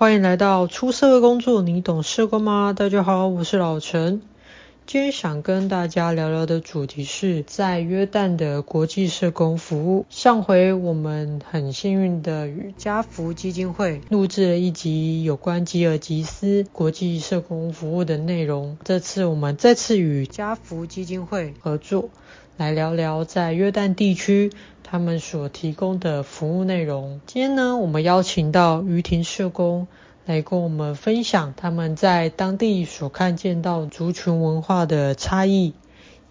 欢迎来到出社会工作，你懂社工吗？大家好，我是老陈。今天想跟大家聊聊的主题是在约旦的国际社工服务。上回我们很幸运的与家福基金会录制了一集有关吉尔吉斯国际社工服务的内容。这次我们再次与家福基金会合作，来聊聊在约旦地区他们所提供的服务内容。今天呢，我们邀请到于婷社工。来跟我们分享他们在当地所看见到族群文化的差异，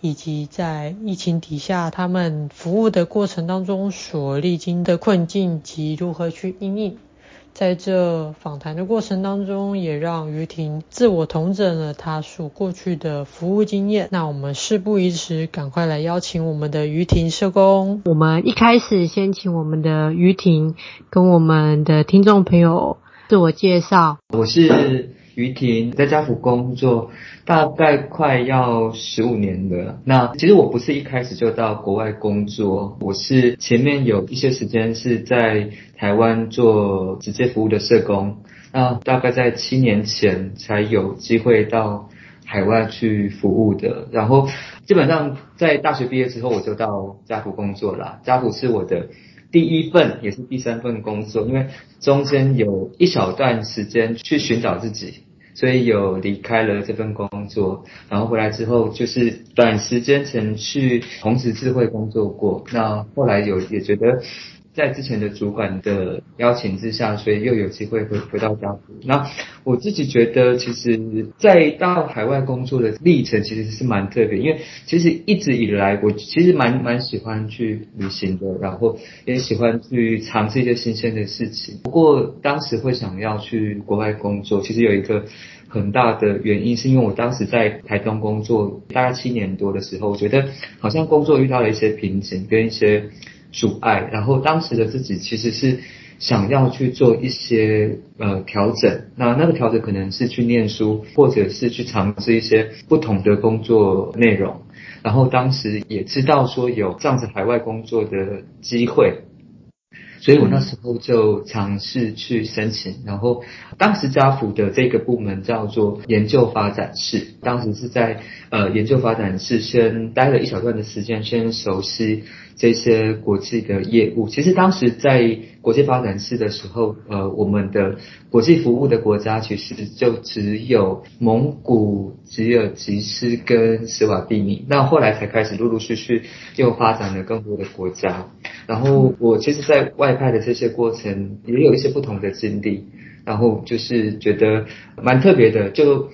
以及在疫情底下他们服务的过程当中所历经的困境及如何去应应。在这访谈的过程当中，也让于婷自我同整了他所过去的服务经验。那我们事不宜迟，赶快来邀请我们的于婷社工。我们一开始先请我们的于婷跟我们的听众朋友。自我介绍，我是于婷，在家福工作大概快要十五年了。那其实我不是一开始就到国外工作，我是前面有一些时间是在台湾做直接服务的社工。那大概在七年前才有机会到海外去服务的。然后基本上在大学毕业之后，我就到家福工作了。家福是我的。第一份也是第三份工作，因为中间有一小段时间去寻找自己，所以有离开了这份工作，然后回来之后就是短时间前去红十字会工作过，那后来有也觉得。在之前的主管的邀请之下，所以又有机会回回到家福。那我自己觉得，其实，在到海外工作的历程其实是蛮特别，因为其实一直以来，我其实蛮蛮喜欢去旅行的，然后也喜欢去尝试一些新鲜的事情。不过当时会想要去国外工作，其实有一个很大的原因，是因为我当时在台东工作大概七年多的时候，我觉得好像工作遇到了一些瓶颈跟一些。阻碍，然后当时的自己其实是想要去做一些呃调整，那那个调整可能是去念书，或者是去尝试一些不同的工作内容，然后当时也知道说有这样子海外工作的机会。所以我那时候就尝试去申请，然后当时家福的这个部门叫做研究发展室，当时是在呃研究发展室先待了一小段的时间，先熟悉这些国际的业务。其实当时在国际发展室的时候，呃，我们的国际服务的国家其实就只有蒙古、吉尔吉斯跟斯瓦蒂尼，那后来才开始陆陆续续又发展了更多的国家。然后我其实，在外派的这些过程也有一些不同的经历，然后就是觉得蛮特别的。就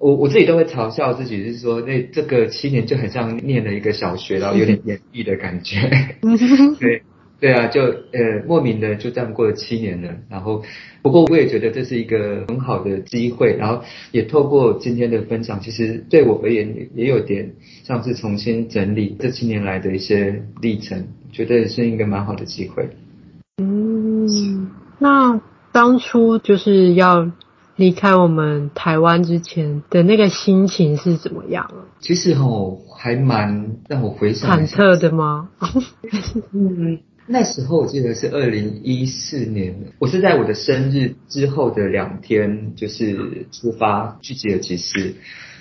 我我自己都会嘲笑自己，就是说那这个七年就很像念了一个小学，然后有点 演绎的感觉。对。对啊，就呃莫名的就这样过了七年了，然后不过我也觉得这是一个很好的机会，然后也透过今天的分享，其实对我而言也也有点像是重新整理这七年来的一些历程，觉得是一个蛮好的机会。嗯，那当初就是要离开我们台湾之前的那个心情是怎么样？其实哦，还蛮让我回想，忐忑的吗？嗯。那时候我记得是二零一四年，我是在我的生日之后的两天，就是出发去吉尔吉斯。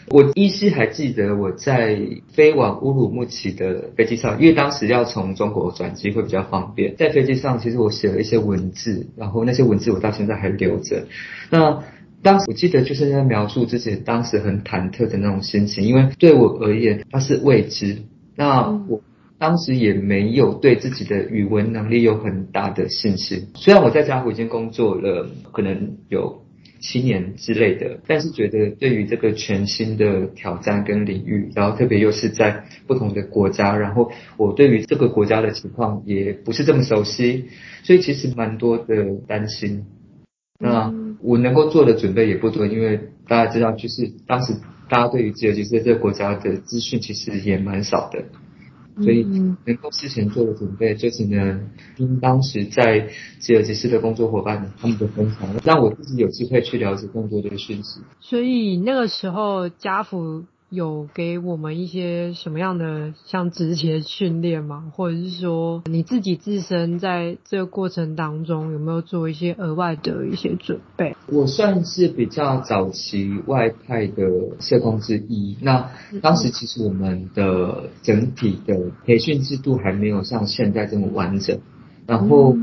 我依稀还记得我在飞往乌鲁木齐的飞机上，因为当时要从中国转机会比较方便，在飞机上其实我写了一些文字，然后那些文字我到现在还留着。那当时我记得就是在描述自己当时很忐忑的那种心情，因为对我而言它是未知。那我。当时也没有对自己的语文能力有很大的信心。虽然我在家福已经工作了，可能有七年之类的，但是觉得对于这个全新的挑战跟领域，然后特别又是在不同的国家，然后我对于这个国家的情况也不是这么熟悉，所以其实蛮多的担心。那我能够做的准备也不多，因为大家知道，就是当时大家对于吉尔吉斯这个国家的资讯其实也蛮少的。所以能够事前做的准备，就只能听当时在吉尔吉斯的工作伙伴他们的分享，让我自己有机会去了解更多的讯息。所以那个时候，家福有给我们一些什么样的像职前训练吗？或者是说你自己自身在这个过程当中有没有做一些额外的一些准备？我算是比较早期外派的社工之一。那当时其实我们的整体的培训制度还没有像现在这么完整，然后。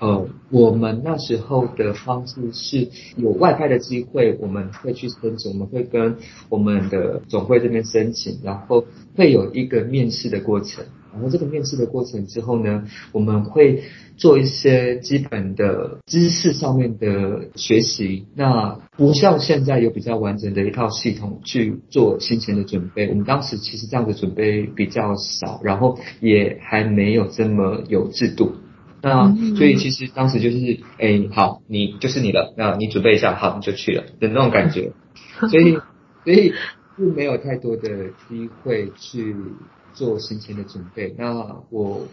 呃，我们那时候的方式是有外派的机会，我们会去申请，我们会跟我们的总会这边申请，然后会有一个面试的过程。然后这个面试的过程之后呢，我们会做一些基本的知识上面的学习。那不像现在有比较完整的一套系统去做行前的准备。我们当时其实这样的准备比较少，然后也还没有这么有制度。那所以其实当时就是，哎，好，你就是你了，那你准备一下，好，你就去了的那种感觉，所以所以并没有太多的机会去做行前的准备。那我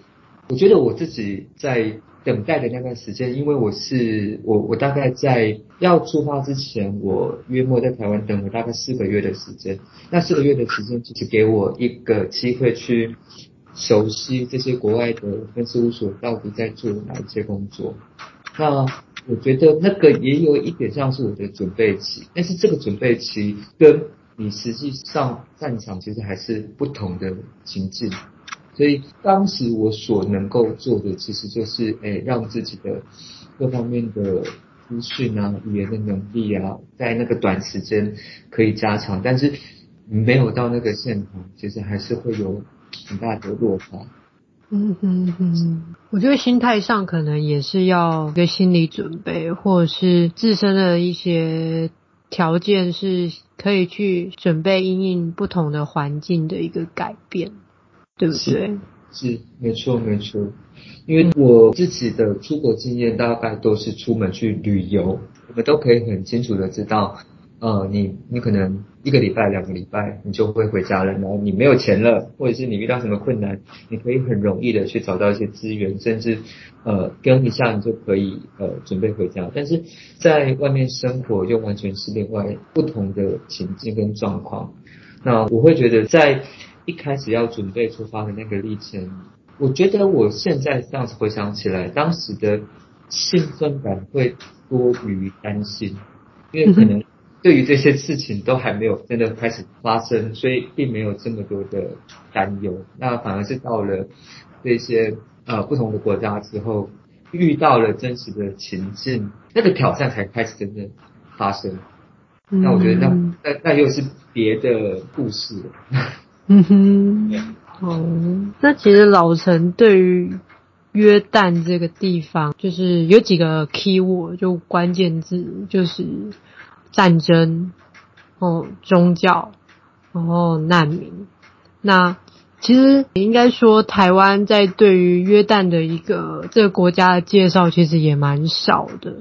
我觉得我自己在等待的那段时间，因为我是我我大概在要出发之前，我约莫在台湾等了大概四个月的时间。那四个月的时间，就是给我一个机会去。熟悉这些国外的分事务所到底在做哪一些工作，那我觉得那个也有一点像是我的准备期，但是这个准备期跟你实际上战场其实还是不同的情境，所以当时我所能够做的其实就是，诶，让自己的各方面的资讯啊、语言的能力啊，在那个短时间可以加强，但是没有到那个现场，其实还是会有。很大的落差。嗯哼哼，我觉得心态上可能也是要一个心理准备，或者是自身的一些条件是可以去准备因应不同的环境的一个改变，对不对？是，是，没错，没错。因为我自己的出国经验大概都是出门去旅游，我们都可以很清楚的知道。呃，你你可能一个礼拜、两个礼拜，你就会回家了。然后你没有钱了，或者是你遇到什么困难，你可以很容易的去找到一些资源，甚至呃跟一下你就可以呃准备回家。但是在外面生活又完全是另外不同的情境跟状况。那我会觉得在一开始要准备出发的那个历程，我觉得我现在这样子回想起来，当时的兴奋感会多于担心，因为可能。对于这些事情都还没有真的开始发生，所以并没有这么多的担忧。那反而是到了这些呃不同的国家之后，遇到了真实的情境，那个挑战才开始真正发生。那我觉得那那那又是别的故事了。嗯哼，哦，那其实老陈对于约旦这个地方，就是有几个 keyword，就关键字，就是。战争，哦，宗教，然后难民。那其实应该说，台湾在对于约旦的一个这个国家的介绍，其实也蛮少的。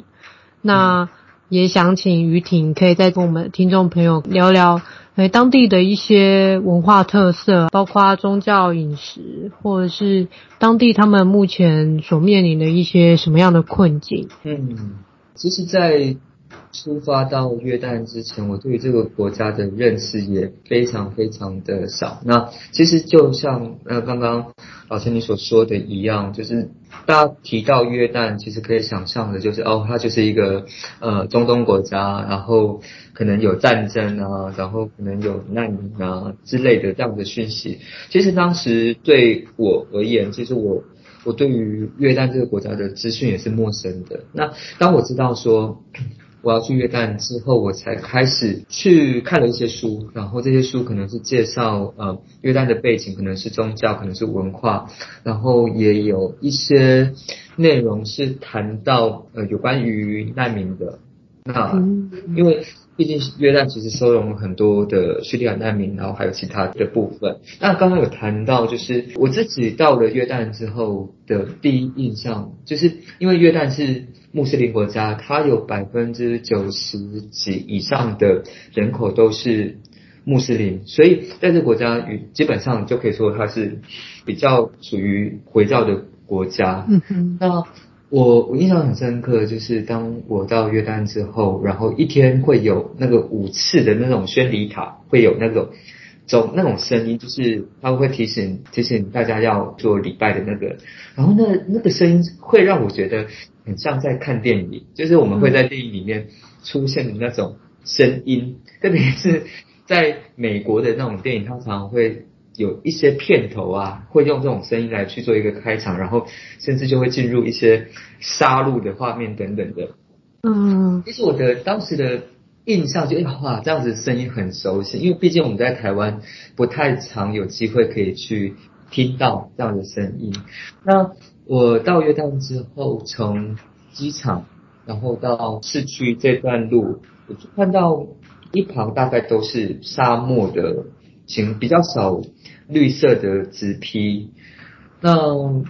那也想请于婷可以再跟我们听众朋友聊聊，诶，当地的一些文化特色，包括宗教、饮食，或者是当地他们目前所面临的一些什么样的困境。嗯，其实，在出发到约旦之前，我对于这个国家的认识也非常非常的少。那其实就像呃刚刚老师你所说的一样，就是大家提到约旦，其实可以想象的就是哦，它就是一个呃中东国家，然后可能有战争啊，然后可能有难民啊之类的这样的讯息。其实当时对我而言，其实我我对于约旦这个国家的资讯也是陌生的。那当我知道说。我要去约旦之后，我才开始去看了一些书，然后这些书可能是介绍呃约旦的背景，可能是宗教，可能是文化，然后也有一些内容是谈到呃有关于难民的。那因为毕竟约旦其实收容了很多的叙利亚难民，然后还有其他的部分。那刚刚有谈到，就是我自己到了约旦之后的第一印象，就是因为约旦是。穆斯林国家，它有百分之九十几以上的人口都是穆斯林，所以在这个国家，与基本上就可以说它是比较属于回教的国家。嗯哼。那我我印象很深刻，就是当我到约旦之后，然后一天会有那个五次的那种宣礼塔，会有那种总那种声音，就是他会提醒提醒大家要做礼拜的那个，然后那那个声音会让我觉得很像在看电影，就是我们会在电影里面出现的那种声音，特别是在美国的那种电影，通常常会有一些片头啊，会用这种声音来去做一个开场，然后甚至就会进入一些杀戮的画面等等的。嗯，其实我的当时的。印象就哇，这样子声音很熟悉，因为毕竟我们在台湾不太常有机会可以去听到这样的声音。那我到约旦之后，从机场然后到市区这段路，我就看到一旁大概都是沙漠的，请比较少绿色的植被。那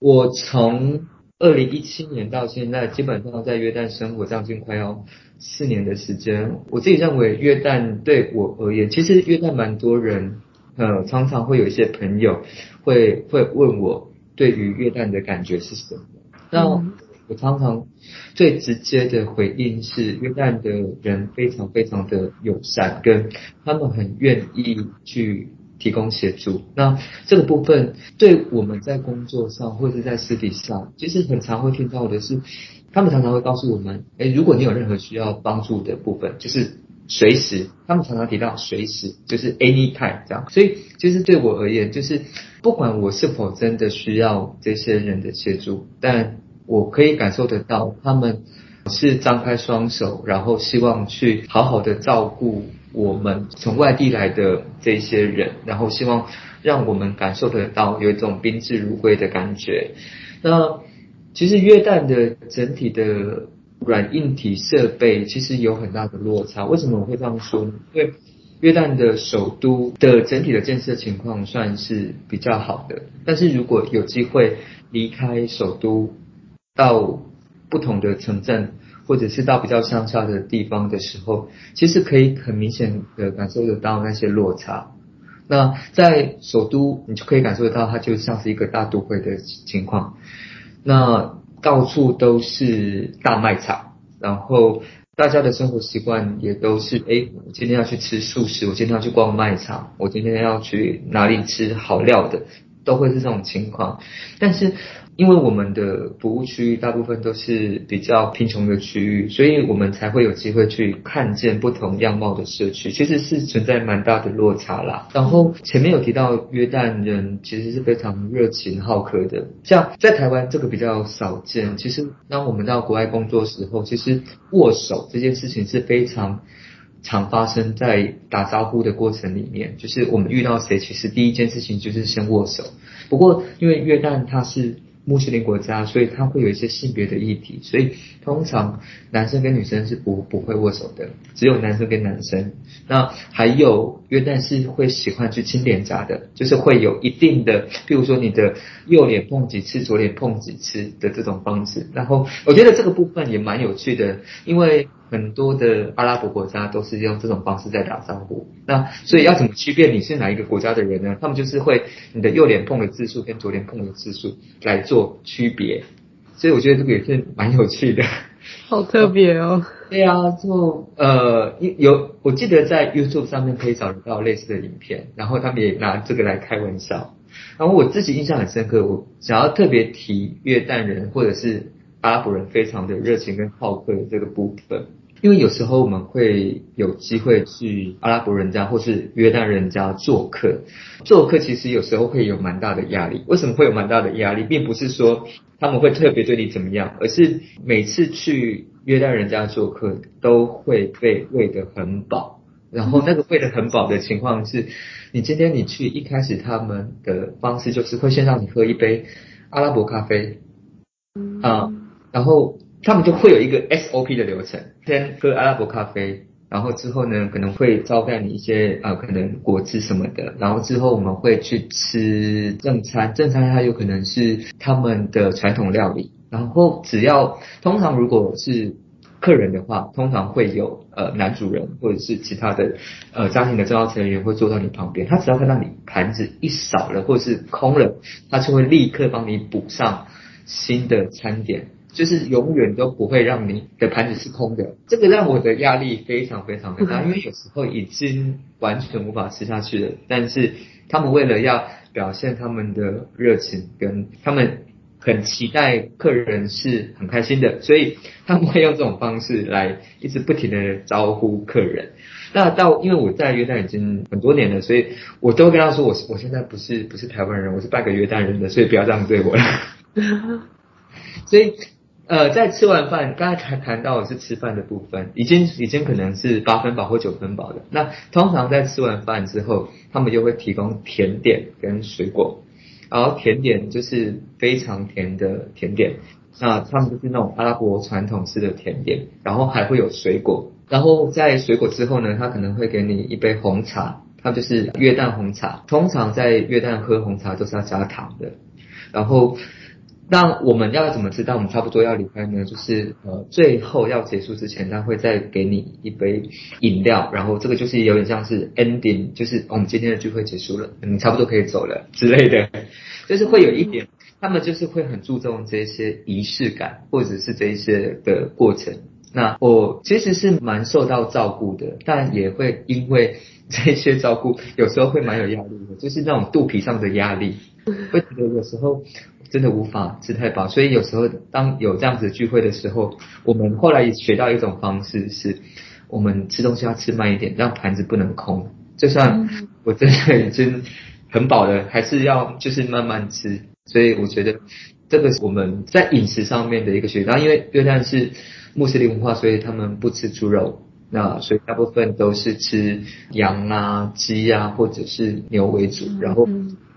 我从二零一七年到现在，基本上在约旦生活将近快要。四年的时间，我自己认为约旦对我而言，其实约旦蛮多人，呃，常常会有一些朋友会会问我对于约旦的感觉是什么。那我常常最直接的回应是，约旦的人非常非常的友善，跟他们很愿意去提供协助。那这个部分对我们在工作上或者在私底下，其实很常会听到的是。他们常常会告诉我们，哎，如果你有任何需要帮助的部分，就是随时。他们常常提到随时，就是 anytime 这样。所以，其实对我而言，就是不管我是否真的需要这些人的协助，但我可以感受得到，他们是张开双手，然后希望去好好的照顾我们从外地来的这些人，然后希望让我们感受得到有一种宾至如归的感觉。那。其实约旦的整体的软硬体设备其实有很大的落差。为什么我会这样说呢？因为约旦的首都的整体的建设情况算是比较好的，但是如果有机会离开首都到不同的城镇，或者是到比较乡下的地方的时候，其实可以很明显的感受得到那些落差。那在首都，你就可以感受得到它就像是一个大都会的情况。那到处都是大卖场，然后大家的生活习惯也都是，哎，我今天要去吃素食，我今天要去逛卖场，我今天要去哪里吃好料的，都会是这种情况，但是。因为我们的服务区域大部分都是比较贫穷的区域，所以我们才会有机会去看见不同样貌的社区，其实是存在蛮大的落差啦。然后前面有提到约旦人其实是非常热情好客的，像在台湾这个比较少见。其实当我们到国外工作时候，其实握手这件事情是非常常发生在打招呼的过程里面，就是我们遇到谁，其实第一件事情就是先握手。不过因为约旦它是穆斯林国家，所以它会有一些性别的议题，所以通常男生跟女生是不不会握手的，只有男生跟男生。那还有约旦是会喜欢去亲脸颊的，就是会有一定的，譬如说你的右脸碰几次，左脸碰几次的这种方式。然后我觉得这个部分也蛮有趣的，因为。很多的阿拉伯国家都是用这种方式在打招呼，那所以要怎么区别你是哪一个国家的人呢？他们就是会你的右脸碰的次数跟左脸碰的次数来做区别，所以我觉得这个也是蛮有趣的，好特别哦。对啊，就呃有我记得在 YouTube 上面可以找得到类似的影片，然后他们也拿这个来开玩笑。然后我自己印象很深刻，我想要特别提约旦人或者是阿拉伯人非常的热情跟好客的这个部分。因为有时候我们会有机会去阿拉伯人家或是约旦人家做客，做客其实有时候会有蛮大的压力。为什么会有蛮大的压力？并不是说他们会特别对你怎么样，而是每次去约旦人家做客都会被喂得很饱。然后那个喂得很饱的情况是，你今天你去一开始他们的方式就是会先让你喝一杯阿拉伯咖啡，啊，然后。他们就会有一个 SOP 的流程，先喝阿拉伯咖啡，然后之后呢，可能会招待你一些、呃，可能果汁什么的，然后之后我们会去吃正餐，正餐它有可能是他们的传统料理，然后只要通常如果是客人的话，通常会有呃男主人或者是其他的呃家庭的重要成员会坐到你旁边，他只要看到你盘子一少了或者是空了，他就会立刻帮你补上新的餐点。就是永远都不会让你的盘子是空的。这个让我的压力非常非常的大，因为有时候已经完全无法吃下去了，但是他们为了要表现他们的热情，跟他们很期待客人是很开心的，所以他们会用这种方式来一直不停的招呼客人。那到因为我在约旦已经很多年了，所以我都跟他说我我现在不是不是台湾人，我是半个约旦人的，所以不要这样对我了。所以呃，在吃完饭，刚才谈谈到的是吃饭的部分，已经已经可能是八分饱或九分饱的。那通常在吃完饭之后，他们就会提供甜点跟水果，然后甜点就是非常甜的甜点，那他们就是那种阿拉伯传统式的甜点，然后还会有水果。然后在水果之后呢，他可能会给你一杯红茶，它就是约旦红茶。通常在约旦喝红茶都是要加糖的。然后，那我们要怎么知道我们差不多要离开呢？就是呃，最后要结束之前，他会再给你一杯饮料。然后这个就是有点像是 ending，就是我们今天的聚会结束了，你差不多可以走了 之类的。就是会有一点，他们就是会很注重这些仪式感，或者是这一些的过程。那我其实是蛮受到照顾的，但也会因为这些照顾，有时候会蛮有压力的，就是那种肚皮上的压力，会觉得有时候真的无法吃太饱，所以有时候当有这样子聚会的时候，我们后来也学到一种方式是，我们吃东西要吃慢一点，让盘子不能空，就算我真的已经很饱了，还是要就是慢慢吃，所以我觉得这个是我们在饮食上面的一个学习，因为约旦是。穆斯林文化，所以他们不吃猪肉，那所以大部分都是吃羊啊、鸡啊，或者是牛为主。然后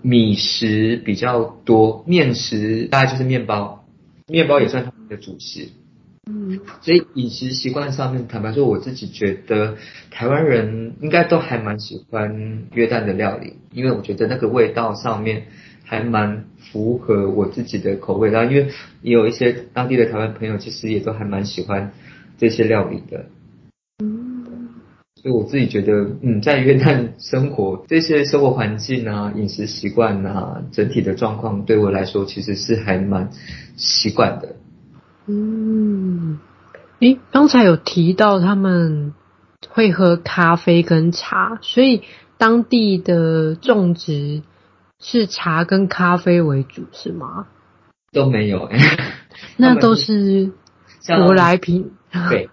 米食比较多，面食大概就是面包，面包也算他们的主食。嗯，所以饮食习惯上面，坦白说，我自己觉得台湾人应该都还蛮喜欢约旦的料理，因为我觉得那个味道上面。还蛮符合我自己的口味，然后因为也有一些当地的台湾朋友，其实也都还蛮喜欢这些料理的。嗯，所以我自己觉得，嗯，在约旦生活，这些生活环境啊、饮食习惯啊，整体的状况对我来说，其实是还蛮习惯的。嗯，诶，刚才有提到他们会喝咖啡跟茶，所以当地的种植。是茶跟咖啡为主是吗？都没有哎，那 都是舶来品。对，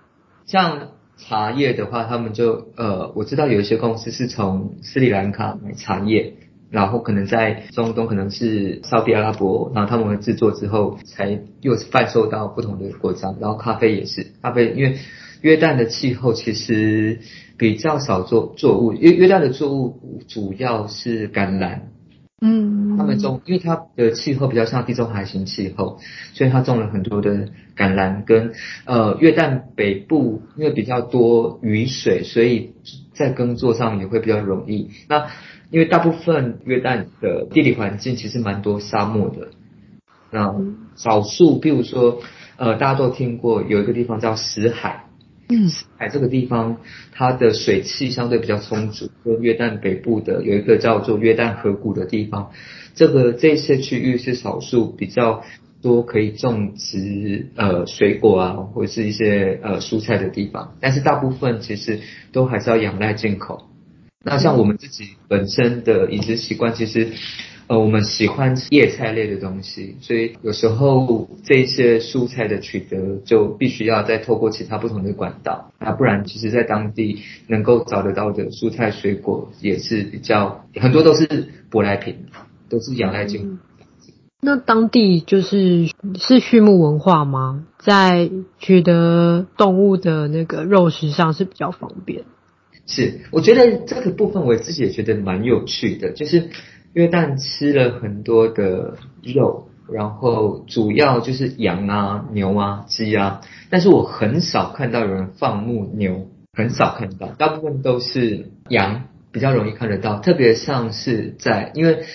像茶叶的话，他们就呃，我知道有一些公司是从斯里兰卡买茶叶，然后可能在中东可能是沙特阿拉伯，然后他们制作之后才又贩售到不同的国家。然后咖啡也是，咖啡因为约旦的气候其实比较少作作物，约约旦的作物主要是橄榄。嗯，他们种，因为它的气候比较像地中海型气候，所以他种了很多的橄榄跟呃约旦北部，因为比较多雨水，所以在耕作上也会比较容易。那因为大部分约旦的地理环境其实蛮多沙漠的，那少数，比如说呃大家都听过有一个地方叫死海。海这个地方，它的水汽相对比较充足。跟约旦北部的有一个叫做约旦河谷的地方，这个这些区域是少数比较多可以种植呃水果啊，或者是一些呃蔬菜的地方。但是大部分其实都还是要仰赖进口。那像我们自己本身的饮食习惯，其实。呃，我们喜欢吃叶菜类的东西，所以有时候这些蔬菜的取得就必须要再透过其他不同的管道，啊，不然其实在当地能够找得到的蔬菜水果也是比较很多都是舶来品，都是仰赖进口。那当地就是是畜牧文化吗？在取得动物的那个肉食上是比较方便。是，我觉得这个部分我自己也觉得蛮有趣的，就是。约旦吃了很多的肉，然后主要就是羊啊、牛啊、鸡啊，但是我很少看到有人放牧牛，很少看到，大部分都是羊，比较容易看得到。特别像是在，因为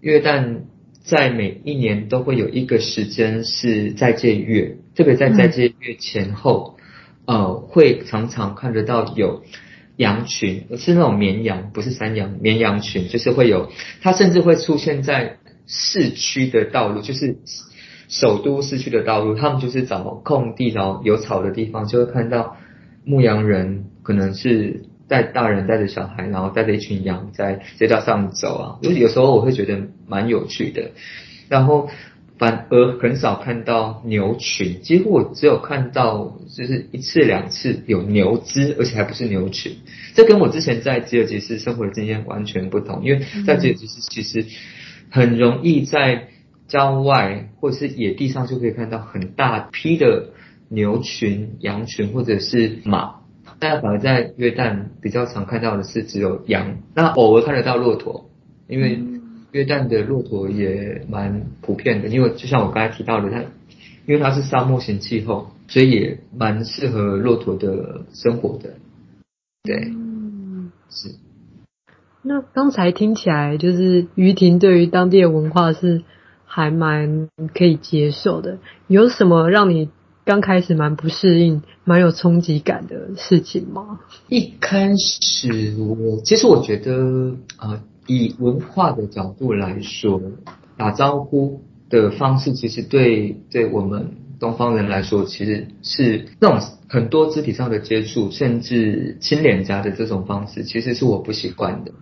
约旦在每一年都会有一个时间是在这月，特别在在这月前后，呃，会常常看得到有。羊群是那种绵羊，不是山羊，绵羊群就是会有，它甚至会出现在市区的道路，就是首都市区的道路，他们就是找空地，然后有草的地方，就会看到牧羊人，可能是带大人带着小孩，然后带着一群羊在街道上走啊。就是有时候我会觉得蛮有趣的，然后反而很少看到牛群，几乎我只有看到就是一次两次有牛只，而且还不是牛群。这跟我之前在吉尔吉斯生活的经验完全不同，因为在吉尔吉斯其实很容易在。郊外或者是野地上就可以看到很大批的牛群、羊群或者是马，但反而在约旦比较常看到的是只有羊，那偶尔看得到骆驼，因为约旦的骆驼也蛮普遍的，因为就像我刚才提到的，它因为它是沙漠型气候，所以也蛮适合骆驼的生活的。对，是。那刚才听起来就是于婷对于当地的文化是。还蛮可以接受的，有什么让你刚开始蛮不适应、蛮有冲击感的事情吗？一开始我其实我觉得，呃，以文化的角度来说，打招呼的方式其实对对我们东方人来说，其实是那种很多肢体上的接触，甚至亲脸颊的这种方式，其实是我不习惯的。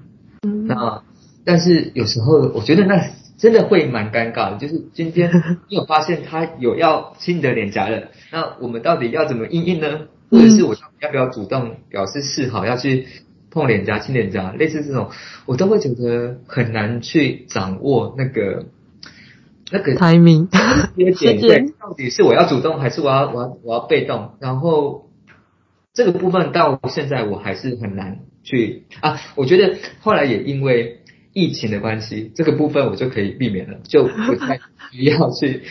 嗯，那但是有时候我觉得那。真的会蛮尴尬的，就是今天 你有发现他有要亲你的脸颊了，那我们到底要怎么应应呢？或者是我要不要主动表示示好，要去碰脸颊、亲脸颊，类似这种，我都会觉得很难去掌握那个那个 timing 节点，到底是我要主动还是我要我要我要被动？然后这个部分到现在我还是很难去啊，我觉得后来也因为。疫情的关系，这个部分我就可以避免了，就不太需要去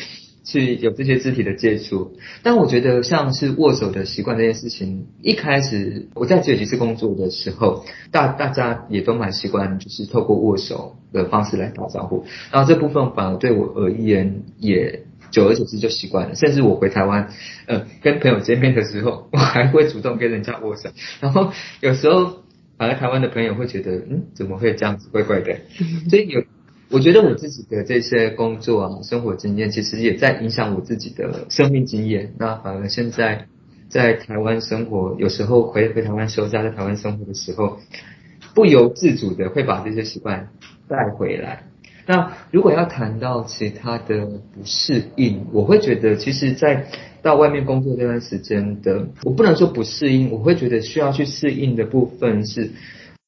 去有这些肢体的接触。但我觉得像是握手的习惯这件事情，一开始我在吉尔吉斯工作的时候，大大家也都蛮习惯，就是透过握手的方式来打招呼。然后这部分反而对我而言，也久而久之就习惯了。甚至我回台湾，呃，跟朋友见面的时候，我还会主动跟人家握手。然后有时候。反而台湾的朋友会觉得，嗯，怎么会这样子，怪怪的。所以有，我觉得我自己的这些工作啊，生活经验，其实也在影响我自己的生命经验。那反而现在在台湾生活，有时候回回台湾休假，在台湾生活的时候，不由自主的会把这些习惯带回来。那如果要谈到其他的不适应，我会觉得，其实，在到外面工作这段时间的，我不能说不适应，我会觉得需要去适应的部分是，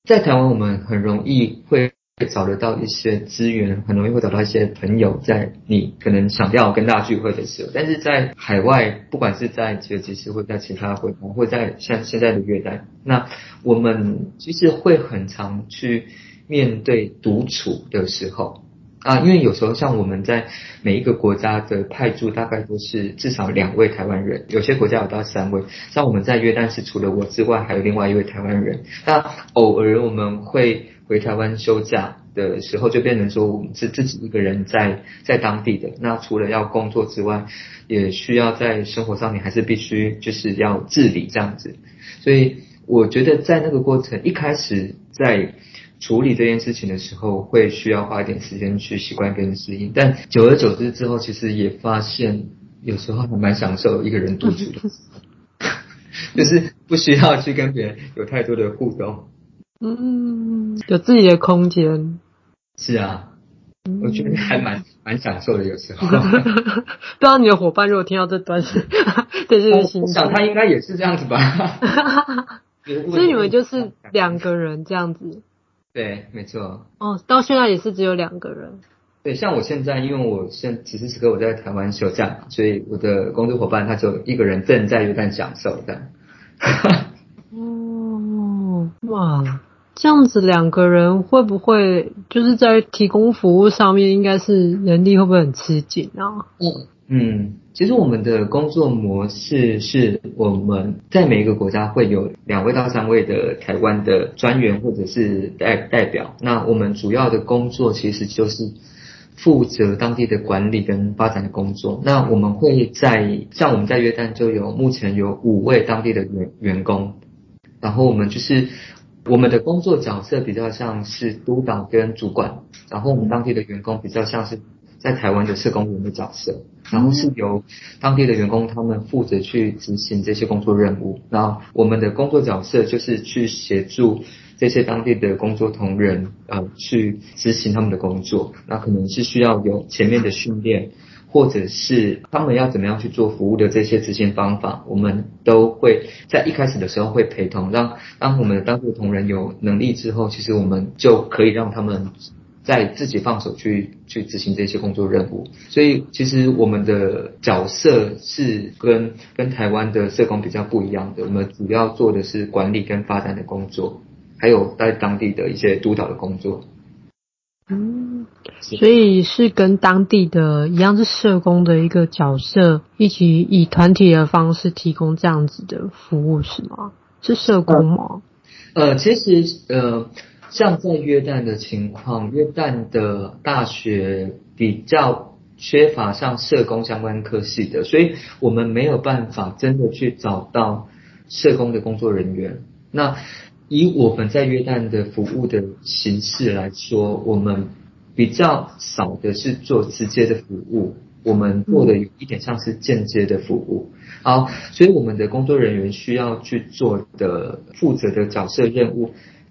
在台湾我们很容易会会找得到一些资源，很容易会找到一些朋友，在你可能想要跟大家聚会的时候，但是在海外，不管是在吉尔吉斯或在其他国家，或在像现在的约旦，那我们其实会很常去面对独处的时候。啊，因为有时候像我们在每一个国家的派驻，大概都是至少两位台湾人，有些国家有到三位。像我们在约旦是除了我之外，还有另外一位台湾人。那偶尔我们会回台湾休假的时候，就变成说我们是自己一个人在在当地的。那除了要工作之外，也需要在生活上面还是必须就是要自理这样子。所以我觉得在那个过程一开始在。处理这件事情的时候，会需要花一点时间去习惯跟适应，但久而久之之后，其实也发现有时候还蛮享受一个人独处的，就是不需要去跟别人有太多的互动，嗯，有自己的空间。是啊，我觉得还蛮蛮享受的，有时候。不知道你的伙伴如果听到这段是，对这个心情，我想他应该也是这样子吧。所以你们就是两个人这样子。对，没错。哦，到现在也是只有两个人。对，像我现在，因为我现此时此刻我在台湾休假，所以我的工作伙伴他就一个人正在约旦享受的。哦，哇，这样子两个人会不会就是在提供服务上面，应该是人力会不会很吃紧啊？嗯嗯。其实我们的工作模式是我们在每一个国家会有两位到三位的台湾的专员或者是代代表。那我们主要的工作其实就是负责当地的管理跟发展的工作。那我们会在像我们在约旦就有目前有五位当地的员员工，然后我们就是我们的工作角色比较像是督导跟主管，然后我们当地的员工比较像是。在台湾的社工员的角色，然后是由当地的员工他们负责去执行这些工作任务。那我们的工作角色就是去协助这些当地的工作同仁，呃，去执行他们的工作。那可能是需要有前面的训练。或者是他们要怎么样去做服务的这些执行方法，我们都会在一开始的时候会陪同，让当我们的当地同仁有能力之后，其实我们就可以让他们在自己放手去去执行这些工作任务。所以其实我们的角色是跟跟台湾的社工比较不一样的，我们主要做的是管理跟发展的工作，还有在当地的一些督导的工作。嗯，所以是跟当地的一样，是社工的一个角色，一起以团体的方式提供这样子的服务，是吗？是社工吗？呃，呃，其实呃，像在约旦的情况，约旦的大学比较缺乏像社工相关科系的，所以我们没有办法真的去找到社工的工作人员。那以我们在约旦的服务的形式来说，我们比较少的是做直接的服务，我们做的有一点像是间接的服务。好，所以我们的工作人员需要去做的负责的角色任务，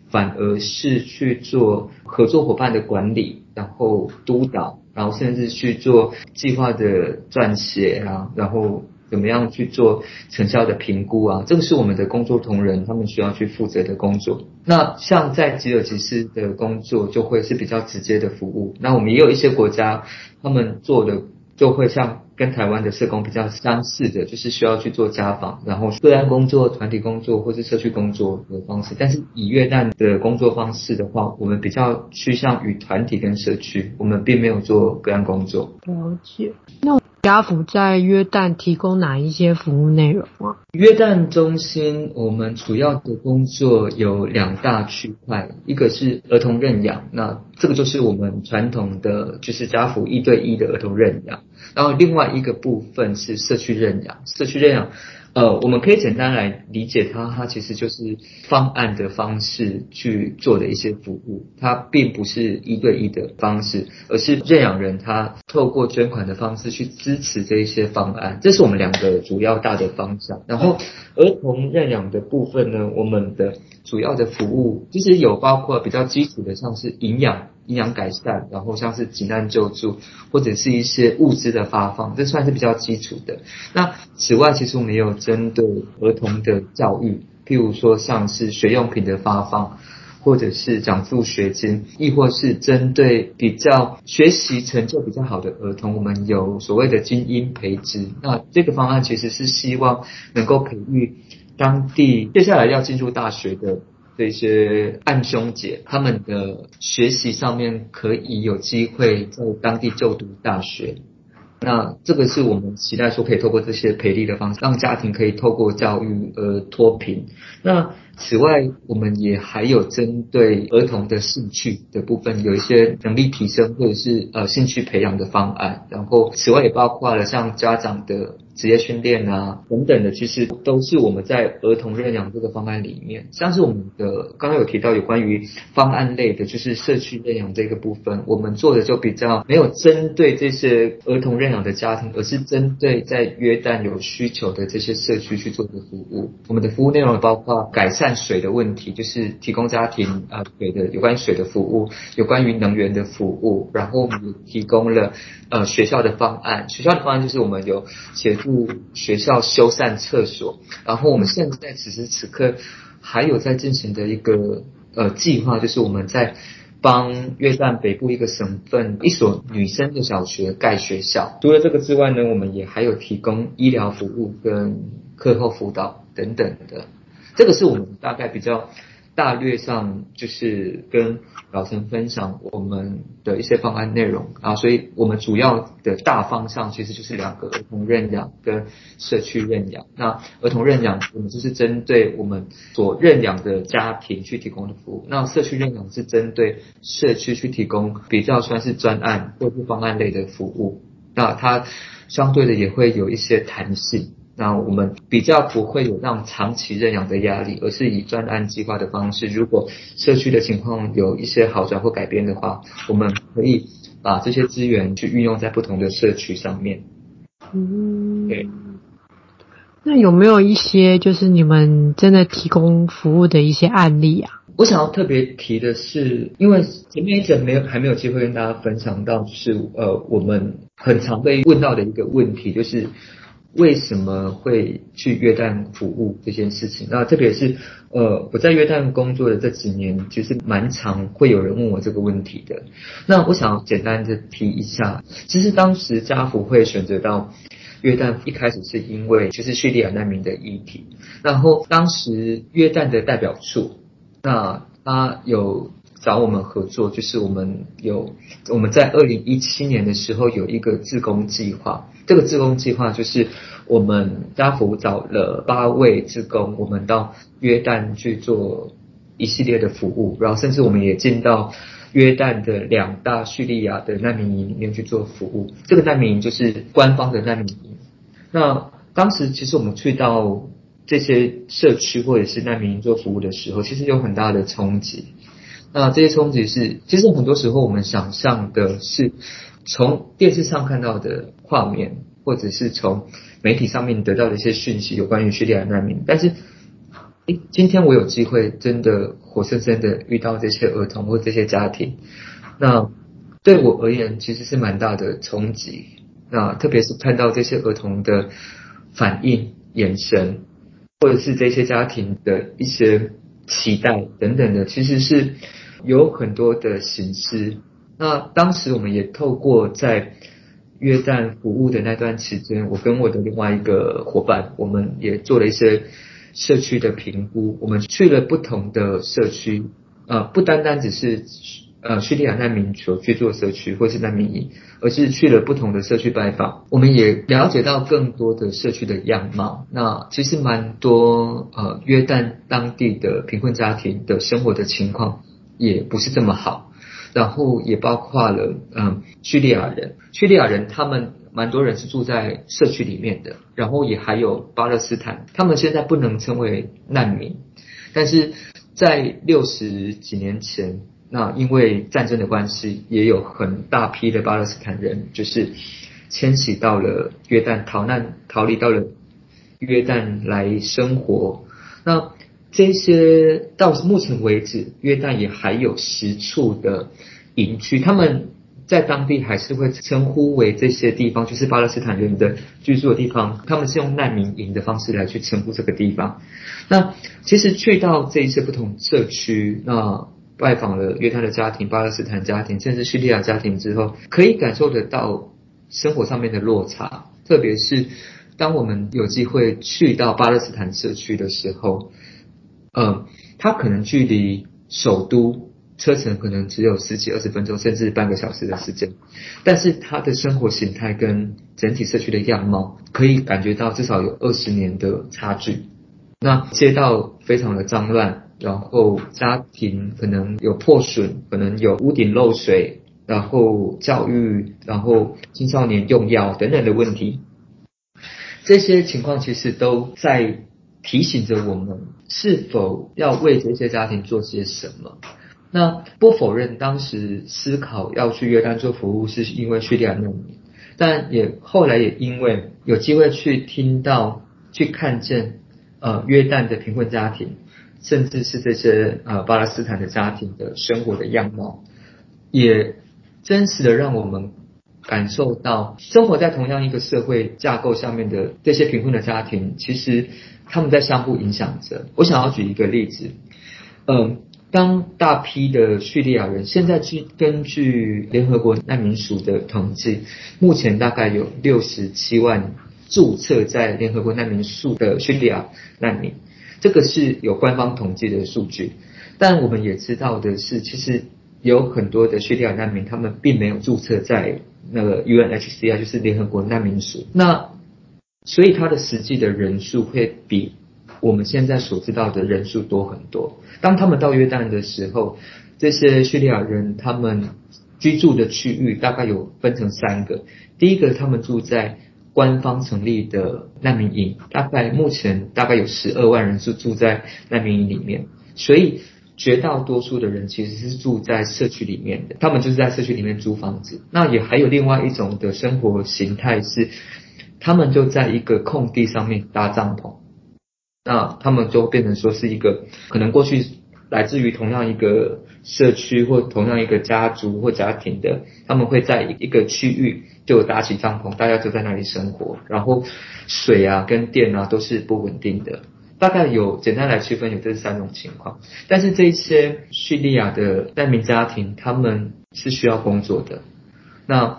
反而是去做合作伙伴的管理，然后督导，然后甚至去做计划的撰写啊，然后。怎么样去做成效的评估啊？这个是我们的工作同仁他们需要去负责的工作。那像在吉尔吉斯的工作就会是比较直接的服务。那我们也有一些国家，他们做的就会像跟台湾的社工比较相似的，就是需要去做家访，然后个案工作、团体工作或是社区工作的方式。但是以约旦的工作方式的话，我们比较趋向于团体跟社区，我们并没有做个案工作。了解。那。家福在约旦提供哪一些服务内容啊？约旦中心我们主要的工作有两大区块，一个是儿童认养，那这个就是我们传统的就是家福一对一的儿童认养，然后另外一个部分是社区认养，社区认养。呃，我们可以简单来理解它，它其实就是方案的方式去做的一些服务，它并不是一对一的方式，而是认养人他透过捐款的方式去支持这一些方案，这是我们两个主要大的方向。然后儿童认养的部分呢，我们的主要的服务其实有包括比较基础的，像是营养。营养改善，然后像是急难救助，或者是一些物资的发放，这算是比较基础的。那此外，其实我们也有针对儿童的教育，譬如说像是学用品的发放，或者是奖助学金，亦或是针对比较学习成就比较好的儿童，我们有所谓的精英培植。那这个方案其实是希望能够培育当地接下来要进入大学的。这些暗兄姐，他们的学习上面可以有机会在当地就读大学，那这个是我们期待说可以透过这些培力的方式，让家庭可以透过教育而脱贫。那此外，我们也还有针对儿童的兴趣的部分，有一些能力提升或者是呃兴趣培养的方案。然后，此外也包括了像家长的。职业训练啊，等等的，其实都是我们在儿童认养这个方案里面。像是我们的刚刚有提到有关于方案类的，就是社区认养这个部分，我们做的就比较没有针对这些儿童认养的家庭，而是针对在约旦有需求的这些社区去做的服务。我们的服务内容包括改善水的问题，就是提供家庭啊水的有关水的服务，有关于能源的服务，然后我们也提供了呃学校的方案。学校的方案就是我们有协。助学校修缮厕所，然后我们现在此时此刻还有在进行的一个呃计划，就是我们在帮约旦北部一个省份一所女生的小学盖学校。除了这个之外呢，我们也还有提供医疗服务跟课后辅导等等的。这个是我们大概比较。大略上就是跟老陈分享我们的一些方案内容啊，所以我们主要的大方向其实就是两个儿童认养跟社区认养。那儿童认养我们就是针对我们所认养的家庭去提供的服务，那社区认养是针对社区去提供比较算是专案或是方案类的服务，那它相对的也会有一些弹性。那我们比较不会有让长期认养的压力，而是以专案计划的方式。如果社区的情况有一些好转或改变的话，我们可以把这些资源去运用在不同的社区上面。嗯，对。那有没有一些就是你们真的提供服务的一些案例啊？我想要特别提的是，因为前面一直没有还没有机会跟大家分享到，就是呃，我们很常被问到的一个问题，就是为什么会去约旦服务这件事情。那特别是呃，我在约旦工作的这几年，其实蛮常会有人问我这个问题的。那我想简单的提一下，其实当时家福会选择到。约旦一开始是因为就是叙利亚难民的议题，然后当时约旦的代表处，那他有找我们合作，就是我们有我们在二零一七年的时候有一个自工计划，这个自工计划就是我们家福找了八位自工，我们到约旦去做一系列的服务，然后甚至我们也进到。约旦的两大叙利亚的难民营里面去做服务，这个难民营就是官方的难民营。那当时其实我们去到这些社区或者是难民营做服务的时候，其实有很大的冲击。那这些冲击是，其实很多时候我们想象的是从电视上看到的画面，或者是从媒体上面得到的一些讯息，有关于叙利亚难民，但是。诶，今天我有机会真的活生生的遇到这些儿童或这些家庭，那对我而言其实是蛮大的冲击。那特别是看到这些儿童的反应、眼神，或者是这些家庭的一些期待等等的，其实是有很多的形式。那当时我们也透过在约旦服务的那段期间，我跟我的另外一个伙伴，我们也做了一些。社区的评估，我们去了不同的社区，呃，不单单只是呃叙利亚难民所居住的社区或是难民营，而是去了不同的社区拜访，我们也了解到更多的社区的样貌。那其实蛮多呃约旦当地的贫困家庭的生活的情况也不是这么好，然后也包括了嗯、叙利亚人，叙利亚人他们。蛮多人是住在社区里面的，然后也还有巴勒斯坦，他们现在不能称为难民，但是在六十几年前，那因为战争的关系，也有很大批的巴勒斯坦人就是迁徙到了约旦，逃难逃离到了约旦来生活。那这些到目前为止，约旦也还有十处的营区，他们。在当地还是会称呼为这些地方，就是巴勒斯坦人的居住的地方。他们是用难民营的方式来去称呼这个地方。那其实去到这一些不同社区，那拜访了约旦的家庭、巴勒斯坦家庭，甚至叙利亚家庭之后，可以感受得到生活上面的落差。特别是当我们有机会去到巴勒斯坦社区的时候，嗯，它可能距离首都。车程可能只有十几二十分钟，甚至半个小时的时间，但是他的生活形态跟整体社区的样貌，可以感觉到至少有二十年的差距。那街道非常的脏乱，然后家庭可能有破损，可能有屋顶漏水，然后教育，然后青少年用药等等的问题，这些情况其实都在提醒着我们，是否要为这些家庭做些什么。那不否认，当时思考要去约旦做服务，是因为叙利亚难民，但也后来也因为有机会去听到、去看见，呃，约旦的贫困家庭，甚至是这些呃巴勒斯坦的家庭的生活的样貌，也真实的让我们感受到，生活在同样一个社会架构下面的这些贫困的家庭，其实他们在相互影响着。我想要举一个例子，嗯、当大批的叙利亚人，现在据根据联合国难民署的统计，目前大概有六十七万注册在联合国难民署的叙利亚难民，这个是有官方统计的数据。但我们也知道的是，其实有很多的叙利亚难民，他们并没有注册在那个 UNHCR，就是联合国难民署。那所以他的实际的人数会比。我们现在所知道的人数多很多。当他们到约旦的时候，这些叙利亚人他们居住的区域大概有分成三个。第一个，他们住在官方成立的难民营，大概目前大概有十二万人是住在难民营里面。所以绝大多数的人其实是住在社区里面的，他们就是在社区里面租房子。那也还有另外一种的生活形态是，他们就在一个空地上面搭帐篷，那他们就变成说是一个可能过去来自于同样一个社区或同样一个家族或家庭的，他们会在一个区域就搭起帐篷，大家就在那里生活，然后水啊跟电啊都是不稳定的。大概有简单来区分有这三种情况，但是这些叙利亚的难民家庭他们是需要工作的，那。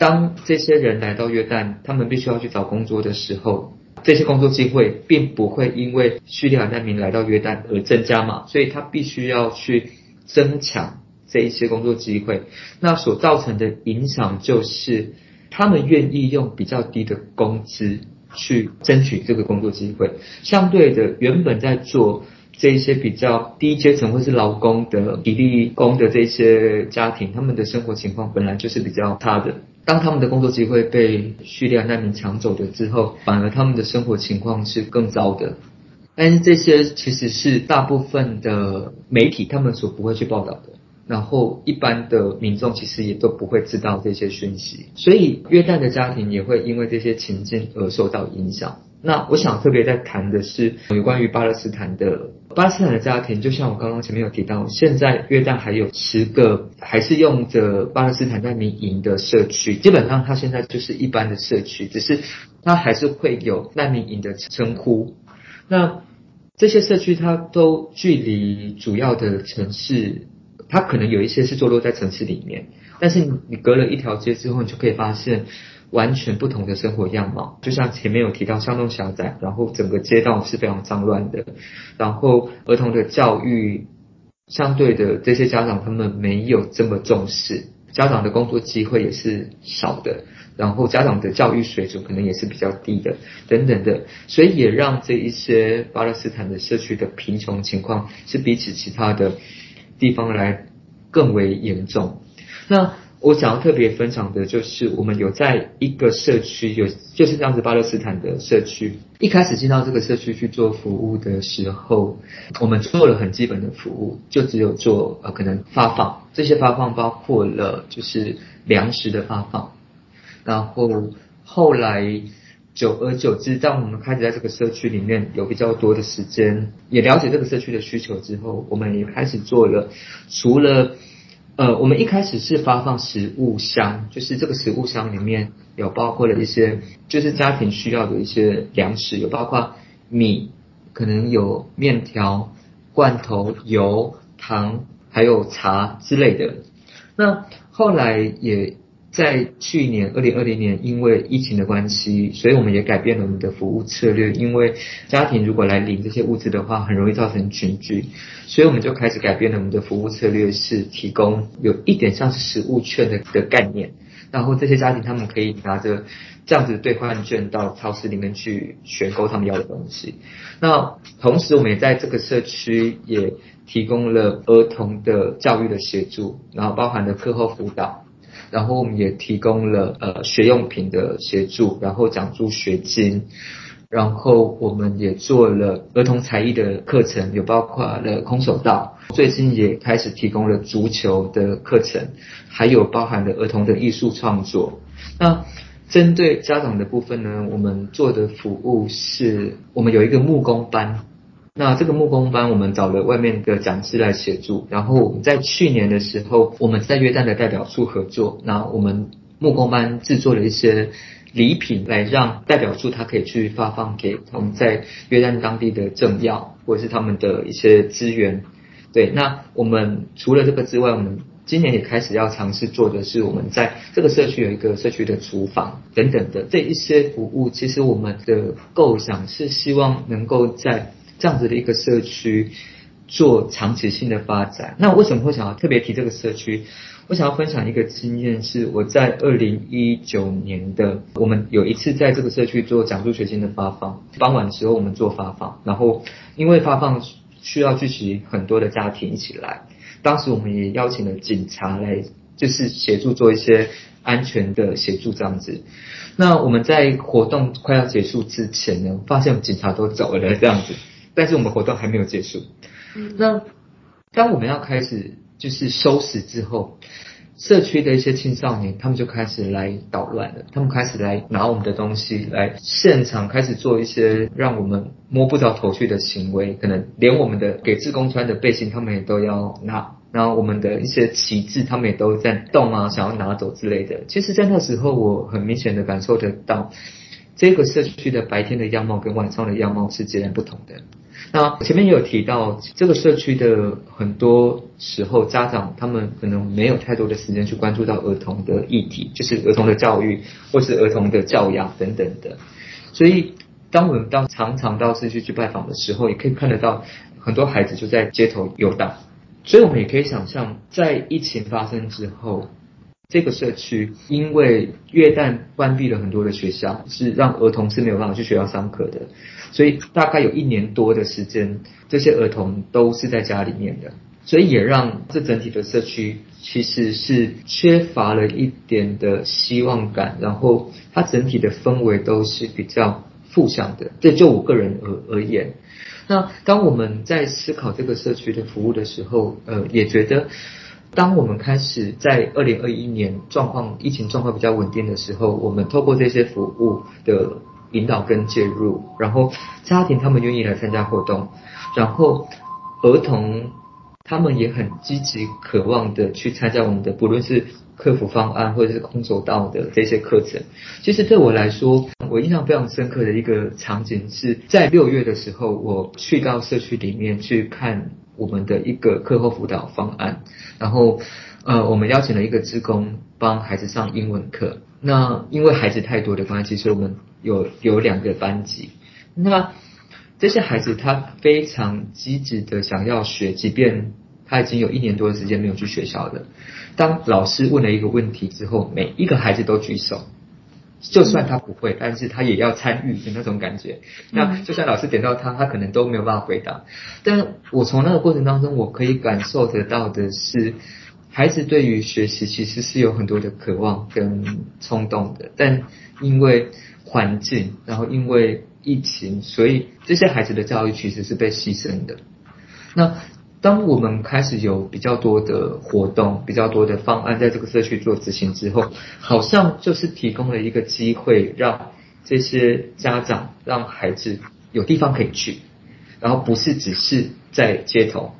当这些人来到约旦，他们必须要去找工作的时候，这些工作机会并不会因为叙利亚难民来到约旦而增加嘛，所以他必须要去增强这一些工作机会。那所造成的影响就是，他们愿意用比较低的工资去争取这个工作机会。相对的，原本在做这些比较低阶层或是劳工的体力工的这些家庭，他们的生活情况本来就是比较差的。当他们的工作机会被叙利亚难民抢走了之后，反而他们的生活情况是更糟的。但是这些其实是大部分的媒体他们所不会去报道的，然后一般的民众其实也都不会知道这些讯息，所以约旦的家庭也会因为这些情境而受到影响。那我想特别在谈的是有关于巴勒斯坦的巴勒斯坦的家庭，就像我刚刚前面有提到，现在约旦还有十个还是用着巴勒斯坦难民营的社区，基本上它现在就是一般的社区，只是它还是会有难民营的称呼。那这些社区它都距离主要的城市，它可能有一些是坐落在城市里面，但是你隔了一条街之后，你就可以发现。完全不同的生活样貌，就像前面有提到，巷弄狭窄，然后整个街道是非常脏乱的，然后儿童的教育相对的这些家长他们没有这么重视，家长的工作机会也是少的，然后家长的教育水准可能也是比较低的，等等的，所以也让这一些巴勒斯坦的社区的贫穷情况是比起其他的地方来更为严重。那。我想要特别分享的就是，我们有在一个社区，有就是这样子巴勒斯坦的社区。一开始进到这个社区去做服务的时候，我们做了很基本的服务，就只有做呃可能发放，这些发放包括了就是粮食的发放。然后后来久而久之，当我们开始在这个社区里面有比较多的时间，也了解这个社区的需求之后，我们也开始做了除了。呃，我们一开始是发放食物箱，就是这个食物箱里面有包括了一些，就是家庭需要的一些粮食，有包括米，可能有面条、罐头、油、糖，还有茶之类的。那后来也。在去年二零二零年，因为疫情的关系，所以我们也改变了我们的服务策略。因为家庭如果来领这些物资的话，很容易造成群聚，所以我们就开始改变了我们的服务策略，是提供有一点像是食物券的的概念。然后这些家庭他们可以拿着这样子兑换券到超市里面去选购他们要的东西。那同时我们也在这个社区也提供了儿童的教育的协助，然后包含了课后辅导。然后我们也提供了呃学用品的协助，然后奖助学金，然后我们也做了儿童才艺的课程，有包括了空手道，最近也开始提供了足球的课程，还有包含了儿童的艺术创作。那针对家长的部分呢，我们做的服务是我们有一个木工班。那这个木工班，我们找了外面的讲师来协助。然后我们在去年的时候，我们在约旦的代表处合作，那我们木工班制作了一些礼品，来让代表处他可以去发放给我们在约旦当地的政要或者是他们的一些资源。对，那我们除了这个之外，我们今年也开始要尝试做的是，我们在这个社区有一个社区的厨房等等的这一些服务。其实我们的构想是希望能够在这样子的一个社区做长期性的发展。那为什么会想要特别提这个社区？我想要分享一个经验，是我在二零一九年的，我们有一次在这个社区做奖助学金的发放。傍晚的时候我们做发放，然后因为发放需要聚集很多的家庭一起来，当时我们也邀请了警察来，就是协助做一些安全的协助这样子。那我们在活动快要结束之前呢，发现警察都走了这样子。但是我们活动还没有结束。那当我们要开始就是收拾之后，社区的一些青少年，他们就开始来捣乱了。他们开始来拿我们的东西，来现场开始做一些让我们摸不着头绪的行为。可能连我们的给志工穿的背心，他们也都要拿。然后我们的一些旗帜，他们也都在动啊，想要拿走之类的。其实，在那时候，我很明显的感受得到，这个社区的白天的样貌跟晚上的样貌是截然不同的。那前面也有提到，这个社区的很多时候，家长他们可能没有太多的时间去关注到儿童的议题，就是儿童的教育或是儿童的教养等等的。所以，当我们到常常到社区去拜访的时候，也可以看得到很多孩子就在街头游荡。所以，我们也可以想象，在疫情发生之后，这个社区因为约旦关闭了很多的学校，是让儿童是没有办法去学校上课的。所以，大概有一年多的时间，这些儿童都是在家里面的。所以，也让这整体的社区其实是缺乏了一点的希望感，然后它整体的氛围都是比较负向的。这就我个人而而言。那当我们在思考这个社区的服务的时候，呃，也觉得，当我们开始在二零二一年状况疫情状况比较稳定的时候，我们透过这些服务的引导跟介入，然后家庭他们愿意来参加活动，然后儿童他们也很积极渴望的去参加我们的，不论是。客服方案或者是空手道的这些课程，其实对我来说，我印象非常深刻的一个场景是在六月的时候，我去到社区里面去看我们的一个课后辅导方案，然后呃，我们邀请了一个职工帮孩子上英文课。那因为孩子太多的关系，所以我们有有两个班级。那这些孩子他非常积极的想要学，即便他已经有一年多的时间没有去学校了。当老师问了一个问题之后，每一个孩子都举手，就算他不会，但是他也要参与的那种感觉。那就算老师点到他，他可能都没有办法回答。但我从那个过程当中，我可以感受得到的是，孩子对于学习其实是有很多的渴望跟冲动的。但因为环境，然后因为疫情，所以这些孩子的教育其实是被牺牲的。那。当我们开始有比较多的活动、比较多的方案在这个社区做执行之后，好像就是提供了一个机会，让这些家长、让孩子有地方可以去，然后不是只是在街头。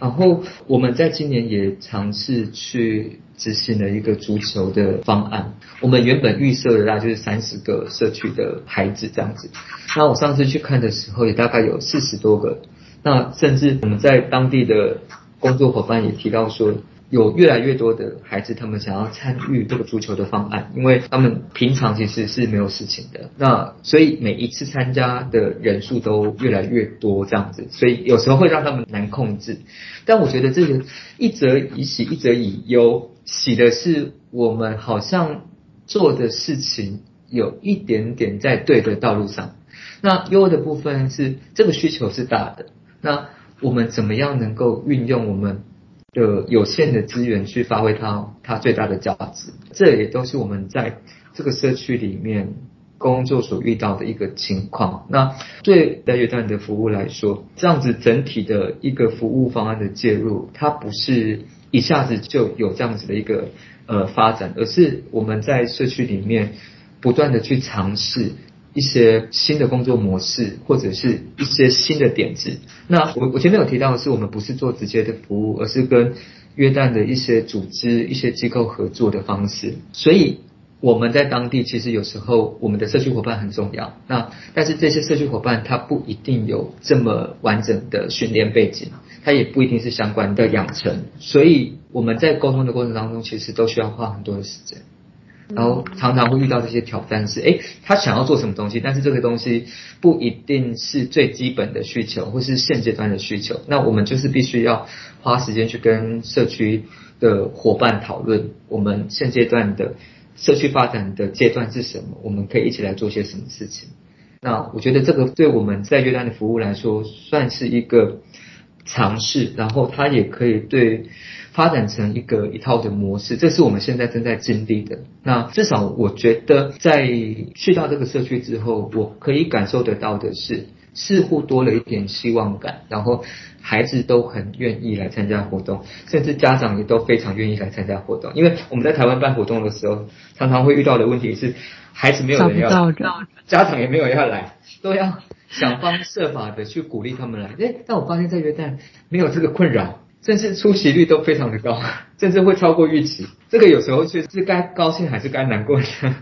然后我们在今年也尝试去执行了一个足球的方案。我们原本预设的大概就是三十个社区的孩子这样子，那我上次去看的时候，也大概有四十多个。那甚至我们在当地的工作伙伴也提到说，有越来越多的孩子他们想要参与这个足球的方案，因为他们平常其实是没有事情的。那所以每一次参加的人数都越来越多这样子，所以有时候会让他们难控制。但我觉得这个一则以喜，一则以忧。喜的是我们好像做的事情有一点点在对的道路上。那忧的部分是这个需求是大的。那我们怎么样能够运用我们的有限的资源去发挥它它最大的价值？这也都是我们在这个社区里面工作所遇到的一个情况。那对在约旦的服务来说，这样子整体的一个服务方案的介入，它不是一下子就有这样子的一个呃发展，而是我们在社区里面不断的去尝试。一些新的工作模式，或者是一些新的点子。那我我前面有提到的是，我们不是做直接的服务，而是跟约旦的一些组织、一些机构合作的方式。所以我们在当地其实有时候我们的社区伙伴很重要。那但是这些社区伙伴他不一定有这么完整的训练背景，他也不一定是相关的养成。所以我们在沟通的过程当中，其实都需要花很多的时间。然后常常会遇到这些挑战是，诶，他想要做什么东西，但是这个东西不一定是最基本的需求，或是现阶段的需求。那我们就是必须要花时间去跟社区的伙伴讨论，我们现阶段的社区发展的阶段是什么，我们可以一起来做些什么事情。那我觉得这个对我们在约旦的服务来说，算是一个尝试，然后它也可以对。发展成一个一套的模式，这是我们现在正在经历的。那至少我觉得，在去到这个社区之后，我可以感受得到的是，似乎多了一点希望感，然后孩子都很愿意来参加活动，甚至家长也都非常愿意来参加活动。因为我们在台湾办活动的时候，常常会遇到的问题是，孩子没有人要来，家长也没有要来，都要想方设法的去鼓励他们来。诶，但我发现，在约旦没有这个困扰，甚至出席率都非常的高，甚至会超过预期。这个有时候是是该高兴还是该难过的？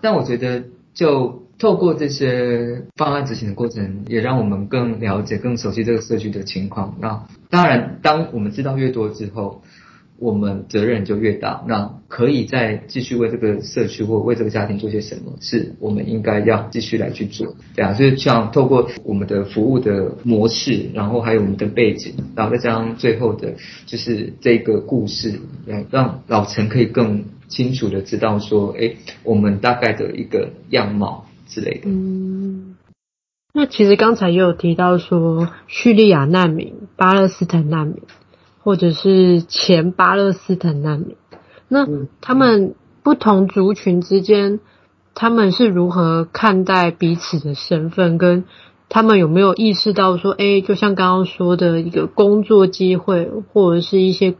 但我觉得就。透过这些方案执行的过程，也让我们更了解、更熟悉这个社区的情况。那当然，当我们知道越多之后，我们责任就越大。那可以再继续为这个社区或为这个家庭做些什么，是我们应该要继续来去做。对啊，所以像透过我们的服务的模式，然后还有我们的背景，然后再加上最后的，就是这个故事，来让老陈可以更清楚的知道说，哎，我们大概的一个样貌。之类的。嗯，那其实刚才也有提到说，叙利亚难民、巴勒斯坦难民，或者是前巴勒斯坦难民，那他们不同族群之间，他们是如何看待彼此的身份，跟他们有没有意识到说，哎，就像刚刚说的一个工作机会，或者是一些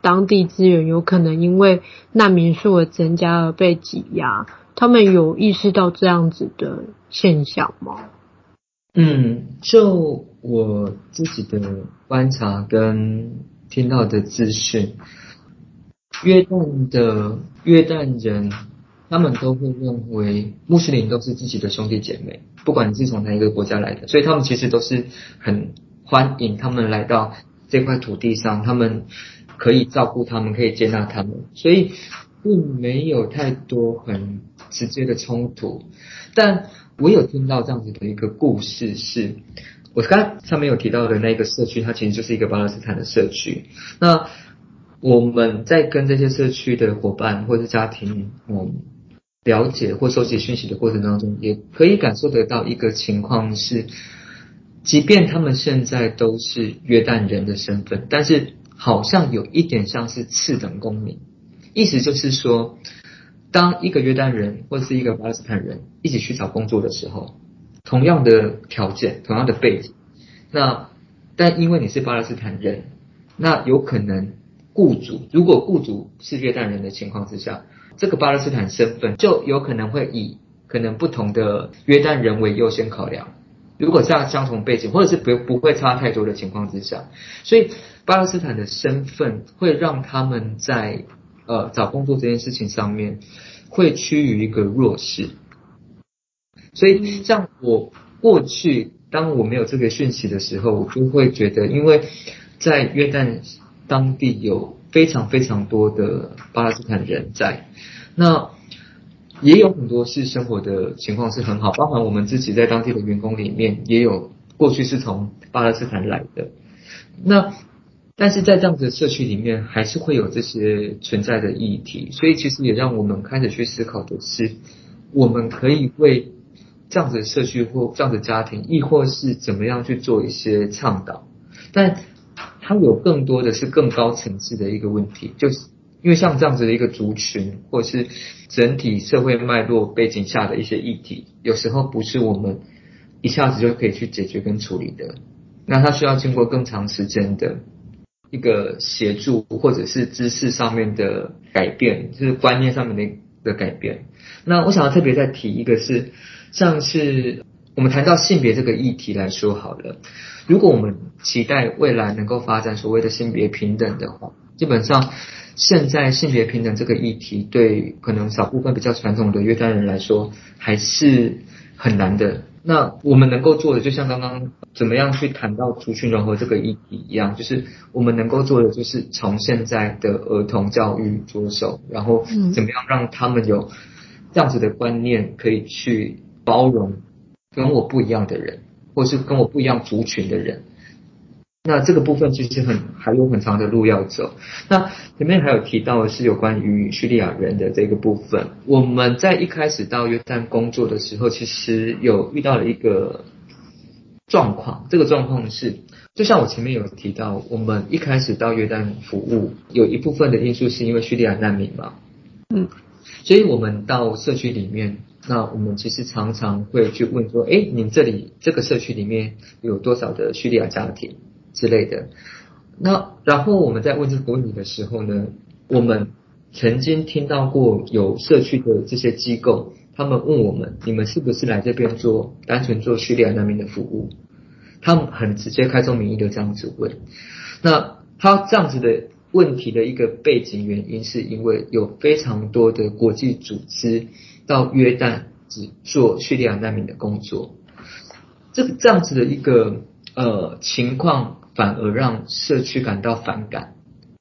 当地资源，有可能因为难民数的增加而被挤压。他们有意识到这样子的现象吗？嗯，就我自己的观察跟听到的资讯，约旦的约旦人，他们都会认为穆斯林都是自己的兄弟姐妹，不管你是从哪一个国家来的，所以他们其实都是很欢迎他们来到这块土地上，他们可以照顾他们，可以接纳他们，所以并没有太多很。直接的冲突，但我有听到这样子的一个故事是，是我刚才上面有提到的那个社区，它其实就是一个巴勒斯坦的社区。那我们在跟这些社区的伙伴或者家庭，嗯，了解或收集讯息的过程当中，也可以感受得到一个情况是，即便他们现在都是约旦人的身份，但是好像有一点像是次等公民，意思就是说。当一个约旦人或者是一个巴勒斯坦人一起去找工作的时候，同样的条件，同样的背景，那但因为你是巴勒斯坦人，那有可能雇主如果雇主是约旦人的情况之下，这个巴勒斯坦身份就有可能会以可能不同的约旦人为优先考量。如果这样相同背景或者是不不会差太多的情况之下，所以巴勒斯坦的身份会让他们在。呃，找工作这件事情上面会趋于一个弱势，所以像我过去当我没有这个讯息的时候，我就会觉得，因为在约旦当地有非常非常多的巴勒斯坦人在，那也有很多是生活的情况是很好，包含我们自己在当地的员工里面也有过去是从巴勒斯坦来的，那。但是在这样子的社区里面，还是会有这些存在的议题，所以其实也让我们开始去思考的是，我们可以为这样子的社区或这样子的家庭，亦或是怎么样去做一些倡导。但它有更多的是更高层次的一个问题，就是因为像这样子的一个族群，或是整体社会脉络背景下的一些议题，有时候不是我们一下子就可以去解决跟处理的，那它需要经过更长时间的。一个协助或者是知识上面的改变，就是观念上面的的改变。那我想要特别再提一个是，像是我们谈到性别这个议题来说好了，如果我们期待未来能够发展所谓的性别平等的话，基本上现在性别平等这个议题对可能少部分比较传统的约旦人来说还是很难的。那我们能够做的，就像刚刚怎么样去谈到族群融合这个议题一样，就是我们能够做的，就是从现在的儿童教育着手，然后怎么样让他们有这样子的观念，可以去包容跟我不一样的人，或是跟我不一样族群的人。那这个部分其实很还有很长的路要走。那前面还有提到的是有关于叙利亚人的这个部分。我们在一开始到约旦工作的时候，其实有遇到了一个状况。这个状况是，就像我前面有提到，我们一开始到约旦服务，有一部分的因素是因为叙利亚难民嘛。嗯。所以我们到社区里面那我们其实常常会去问说，哎，你这里这个社区里面有多少的叙利亚家庭之类的？那然后我们在问这个问题的时候呢，我们曾经听到过有社区的这些机构，他们问我们，你们是不是来这边做单纯做叙利亚难民的服务？他们很直接开宗明义的这样子问。那他这样子的问题的一个背景原因，是因为有非常多的国际组织到约旦只做叙利亚难民的工作，这个这样子的一个呃情况。反而让社区感到反感，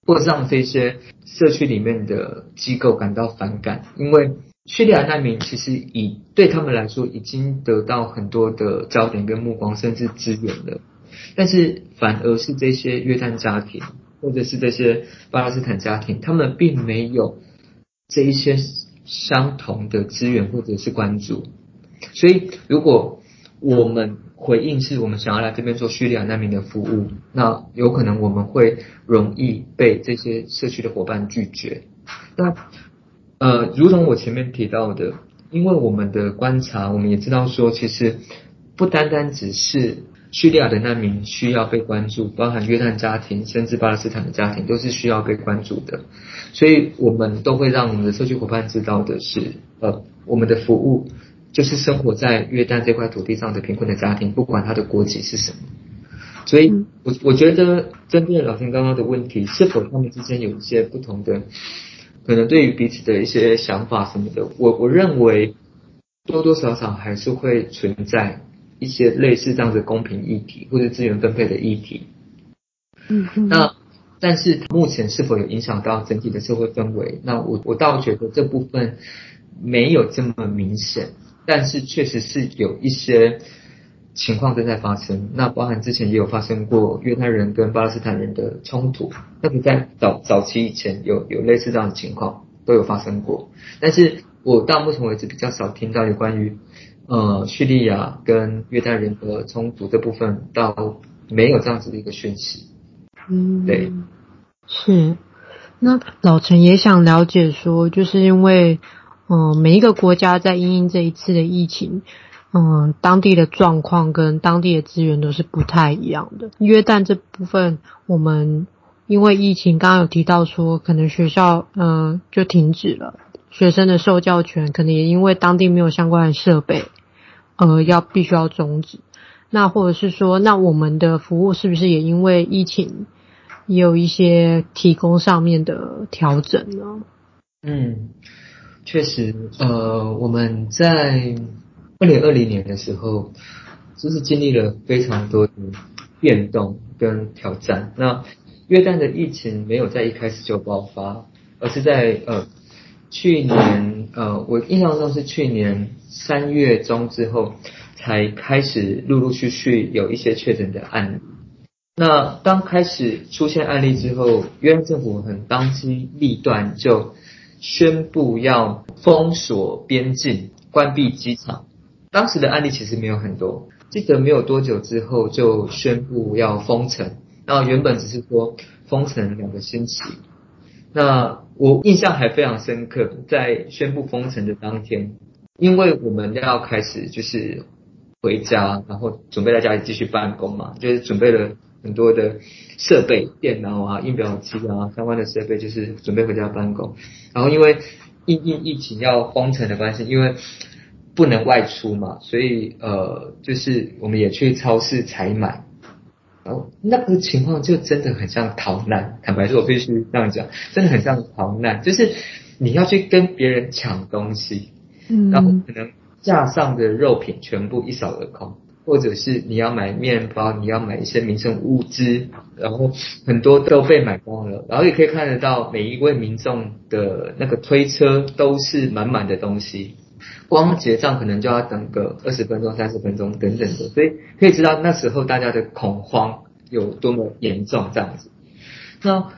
或者让这些社区里面的机构感到反感，因为叙利亚难民其实以对他们来说已经得到很多的焦点跟目光，甚至资源了，但是反而是这些约旦家庭或者是这些巴勒斯坦家庭，他们并没有这一些相同的资源或者是关注，所以如果我们回应是我们想要来这边做叙利亚难民的服务，那有可能我们会容易被这些社区的伙伴拒绝。那呃，如同我前面提到的，因为我们的观察，我们也知道说，其实不单单只是叙利亚的难民需要被关注，包含约旦家庭，甚至巴勒斯坦的家庭都是需要被关注的。所以我们都会让我们的社区伙伴知道的是，呃，我们的服务。就是生活在约旦这块土地上的贫困的家庭，不管他的国籍是什么，所以我我觉得针对老天刚刚的问题，是否他们之间有一些不同的，可能对于彼此的一些想法什么的，我我认为多多少少还是会存在一些类似这样的公平议题或者资源分配的议题。嗯嗯。那但是目前是否有影响到整体的社会氛围？那我我倒觉得这部分没有这么明显。但是确实是有一些情况正在发生，那包含之前也有发生过约旦人跟巴勒斯坦人的冲突，那么在早早期以前有有类似这样的情况都有发生过，但是我到目前为止比较少听到有关于呃叙利亚跟约旦人的冲突这部分，到没有这样子的一个讯息。嗯，对，是。那老陈也想了解说，就是因为。嗯，每一个国家在因应这一次的疫情，嗯，当地的状况跟当地的资源都是不太一样的。约旦这部分，我们因为疫情，刚刚有提到说，可能学校嗯就停止了，学生的受教权可能也因为当地没有相关的设备，呃，要必须要终止。那或者是说，那我们的服务是不是也因为疫情有一些提供上面的调整呢？嗯。确实，呃，我们在二零二零年的时候，就是经历了非常多的变动跟挑战。那约旦的疫情没有在一开始就爆发，而是在呃去年，呃，我印象中是去年三月中之后，才开始陆陆续续有一些确诊的案例。那当开始出现案例之后，约旦政府很当机立断就。宣布要封锁边境、关闭机场。当时的案例其实没有很多，记得没有多久之后就宣布要封城。那原本只是说封城两个星期。那我印象还非常深刻，在宣布封城的当天，因为我们要开始就是回家，然后准备在家里继续办公嘛，就是准备了。很多的设备、电脑啊、印表机啊相关的设备，就是准备回家办公。然后因为因因疫情要封城的关系，因为不能外出嘛，所以呃，就是我们也去超市采买。然后那个情况就真的很像逃难，坦白说，我必须这样讲，真的很像逃难，就是你要去跟别人抢东西，嗯，然后可能架上的肉品全部一扫而空。或者是你要买面包，你要买一些民生物资，然后很多都被买光了，然后也可以看得到每一位民众的那个推车都是满满的东西，光结账可能就要等个二十分钟、三十分钟等等的，所以可以知道那时候大家的恐慌有多么严重这样子。那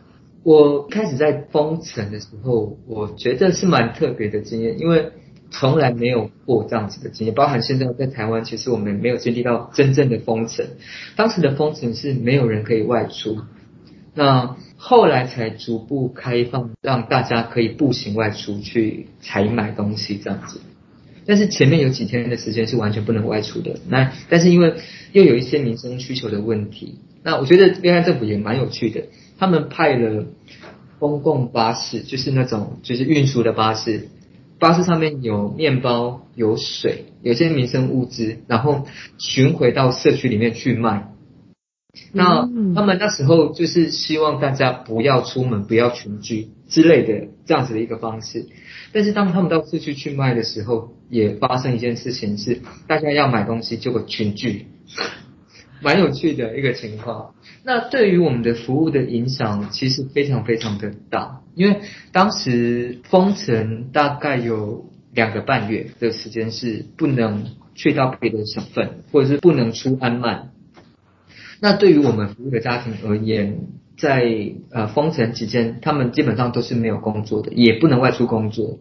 我开始在封城的时候，我觉得是蛮特别的经验，因为。从来没有过这样子的经验，包含现在在台湾，其实我们没有经历到真正的封城。当时的封城是没有人可以外出，那后来才逐步开放，让大家可以步行外出去采买东西这样子。但是前面有几天的时间是完全不能外出的。那但是因为又有一些民生需求的问题，那我觉得约旦政府也蛮有趣的，他们派了公共巴士，就是那种就是运输的巴士，巴士上面有面包、有水、有些民生物资，然后巡回到社区里面去卖。那他们那时候就是希望大家不要出门，不要群聚之类的这样子的一个方式。但是当他们到市区去卖的时候，也发生一件事情是，大家要买东西结果群聚，蛮有趣的一个情况。那对于我们的服务的影响，其实非常非常的大，因为当时封城大概有两个半月的时间是不能去到别的省份，或者是不能出安曼。那对于我们服务的家庭而言，在呃封城期间，他们基本上都是没有工作的，也不能外出工作，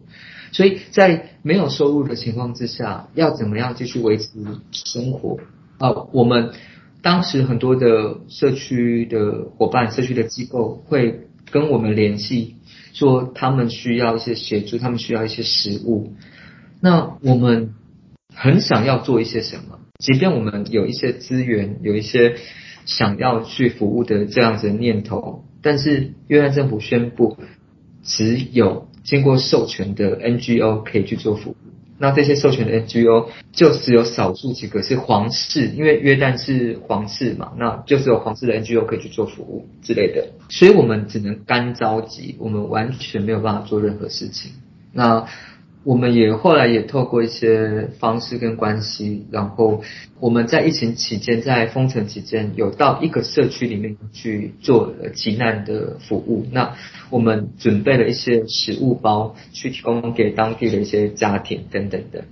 所以在没有收入的情况之下，要怎么样继续维持生活？啊、呃，我们当时很多的社区的伙伴、社区的机构会跟我们联系，说他们需要一些协助，他们需要一些食物。那我们很想要做一些什么，即便我们有一些资源，有一些。想要去服务的这样子的念头，但是约旦政府宣布，只有经过授权的 NGO 可以去做服务。那这些授权的 NGO 就只有少数几个是皇室，因为约旦是皇室嘛，那就只有皇室的 NGO 可以去做服务之类的。所以我们只能干着急，我们完全没有办法做任何事情。那。我们也后来也透过一些方式跟关系，然后我们在疫情期间，在封城期间，有到一个社区里面去做急难的服务。那我们准备了一些食物包，去提供给当地的一些家庭等等的。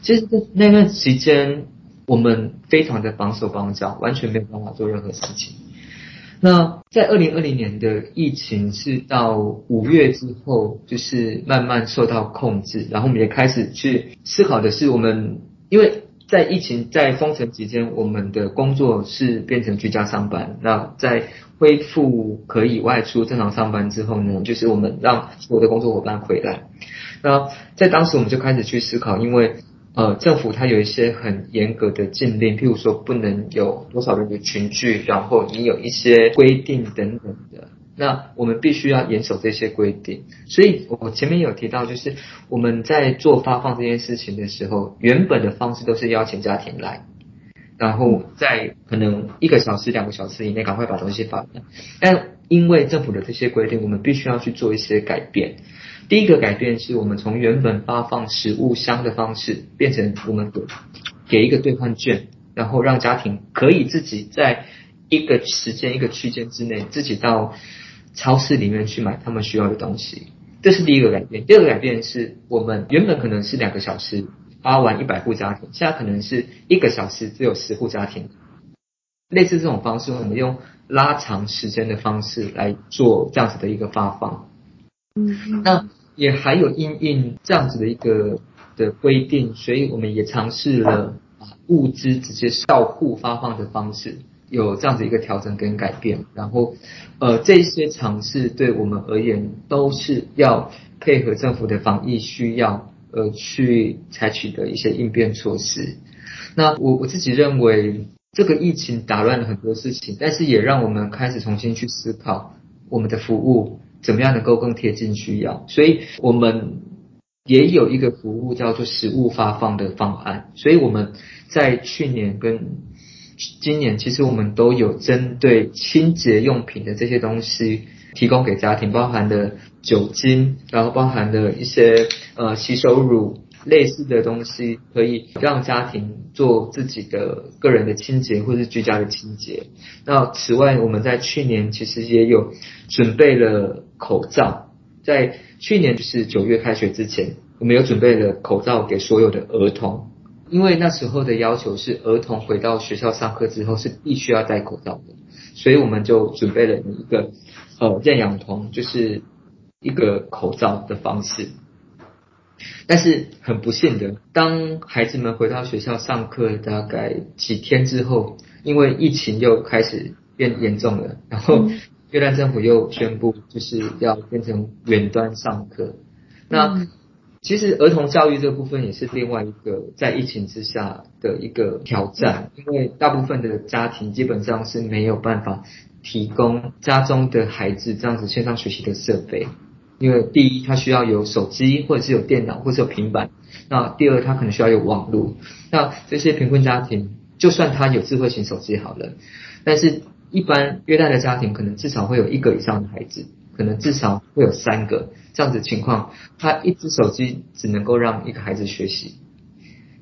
其实那段期间，我们非常的绑手绑脚，完全没有办法做任何事情。那在二零二零年的疫情是到五月之后，就是慢慢受到控制，然后我们也开始去思考的是，我们因为在疫情在封城期间，我们的工作是变成居家上班。那在恢复可以外出正常上班之后呢，就是我们让我的工作伙伴回来。那在当时我们就开始去思考，因为。呃，政府它有一些很严格的禁令，譬如说不能有多少人的群聚，然后你有一些规定等等的。那我们必须要严守这些规定。所以我前面有提到，就是我们在做发放这件事情的时候，原本的方式都是邀请家庭来，然后在可能一个小时、两个小时以内赶快把东西发放。但因为政府的这些规定，我们必须要去做一些改变。第一个改变是我们从原本发放食物箱的方式，变成我们给给一个兑换券，然后让家庭可以自己在一个时间、一个区间之内，自己到超市里面去买他们需要的东西。这是第一个改变。第二个改变是我们原本可能是两个小时发完一百户家庭，现在可能是一个小时只有十户家庭。类似这种方式，我们用拉长时间的方式来做这样子的一个发放。嗯，那。也还有因应这样子的一个的规定，所以我们也尝试了物资直接到户发放的方式，有这样子一个调整跟改变。然后，呃，这些尝试对我们而言都是要配合政府的防疫需要，而去采取的一些应变措施。那我我自己认为，这个疫情打乱了很多事情，但是也让我们开始重新去思考我们的服务。怎么样能够更贴近需要？所以我们也有一个服务叫做食物发放的方案。所以我们在去年跟今年，其实我们都有针对清洁用品的这些东西提供给家庭，包含的酒精，然后包含的一些呃洗手乳。类似的东西可以让家庭做自己的个人的清洁或是居家的清洁。那此外，我们在去年其实也有准备了口罩，在去年就是九月开学之前，我们有准备了口罩给所有的儿童，因为那时候的要求是儿童回到学校上课之后是必须要戴口罩的，所以我们就准备了一个呃认养童，就是一个口罩的方式。但是很不幸的，当孩子们回到学校上课大概几天之后，因为疫情又开始变严重了，然后越南政府又宣布就是要变成远端上课。那其实儿童教育这部分也是另外一个在疫情之下的一个挑战，因为大部分的家庭基本上是没有办法提供家中的孩子这样子线上学习的设备，因为第一他需要有手机或者是有电脑或者是有平板，那第二他可能需要有网络，那这些贫困家庭就算他有智慧型手机好了，但是一般约旦的家庭可能至少会有一个以上的孩子。可能至少会有三个这样子情况，他一只手机只能够让一个孩子学习，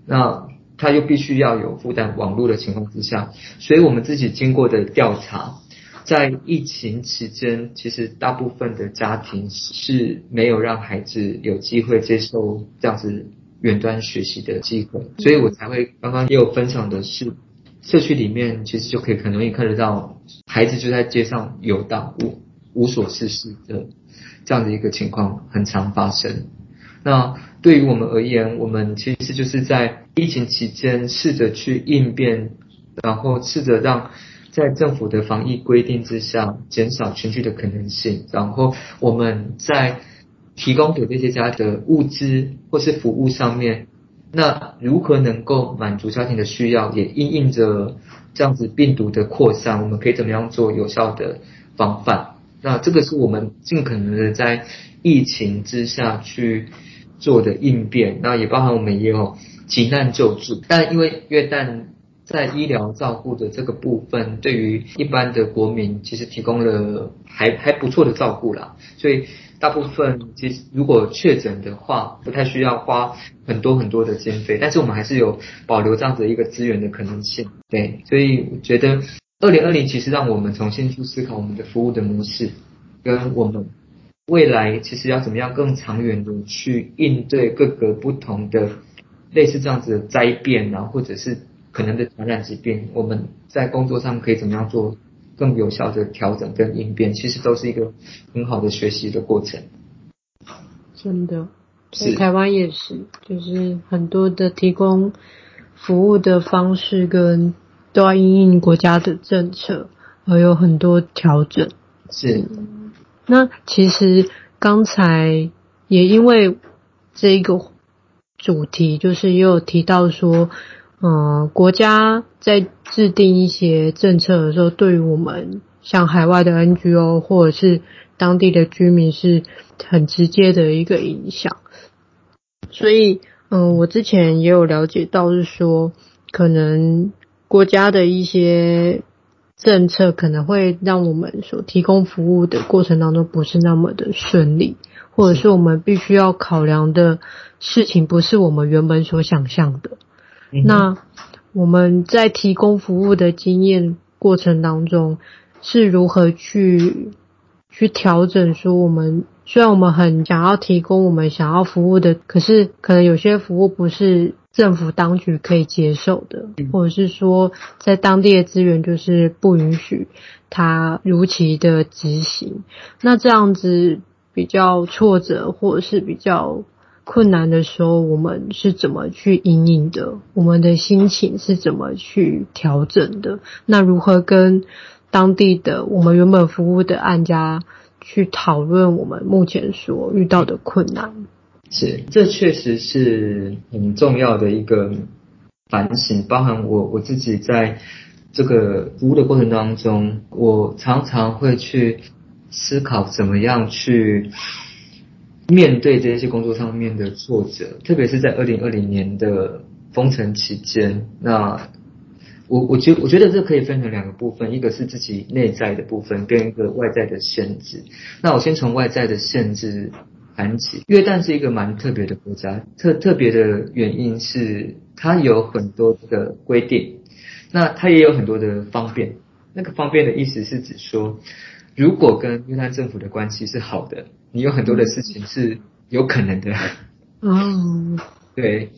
那他又必须要有负担网络的情况之下，所以我们自己经过的调查，在疫情期间，其实大部分的家庭是没有让孩子有机会接受这样子远端学习的机会，所以我才会刚刚也有分享的是，社区里面其实就可以很容易看得到孩子就在街上游荡。无无所事事的这样的一个情况很常发生。那对于我们而言，我们其实就是在疫情期间试着去应变，然后试着让在政府的防疫规定之下减少群聚的可能性。然后我们在提供给这些家的物资或是服务上面，那如何能够满足家庭的需要，也应应着这样子病毒的扩散，我们可以怎么样做有效的防范？那这个是我们尽可能的在疫情之下去做的应变，那也包含我们也有急难救助。但因为约旦在医疗照顾的这个部分，对于一般的国民其实提供了还还不错的照顾啦，所以大部分其实如果确诊的话，不太需要花很多很多的经费，但是我们还是有保留这样子一个资源的可能性。对，所以我觉得。二零二零其实让我们重新去思考我们的服务的模式，跟我们未来其实要怎么样更长远的去应对各个不同的类似这样子的灾变啊，或者是可能的传染疾病，我们在工作上可以怎么样做更有效的调整跟应变，其实都是一个很好的学习的过程。真的，在台湾也是，就是很多的提供服务的方式跟。都要因应国家的政策，而有很多调整。是，那其实刚才也因为这一个主题，就是也有提到说，嗯、国家在制定一些政策的时候，对于我们像海外的 NGO 或者是当地的居民是很直接的一个影响。所以，嗯、我之前也有了解到，是说可能。国家的一些政策可能会让我们所提供服务的过程当中不是那么的顺利，或者是我们必须要考量的事情不是我们原本所想象的。那我们在提供服务的经验过程当中是如何去去调整？说我们虽然我们很想要提供我们想要服务的，可是可能有些服务不是。政府当局可以接受的，或者是说，在当地的资源就是不允许他如期的执行。那这样子比较挫折，或者是比较困难的时候，我们是怎么去因应的？我们的心情是怎么去调整的？那如何跟当地的我们原本服务的案家去讨论我们目前所遇到的困难？是，这确实是很重要的一个反省，包含我我自己在这个服务的过程当中，我常常会去思考怎么样去面对这些工作上面的挫折，特别是在二零二零年的封城期间。那我我觉我觉得这可以分成两个部分，一个是自己内在的部分，跟一个外在的限制。那我先从外在的限制。谈起约旦是一个蛮特别的国家，特特别的原因是它有很多的规定，那它也有很多的方便。那个方便的意思是指说，如果跟越南政府的关系是好的，你有很多的事情是有可能的。嗯，对，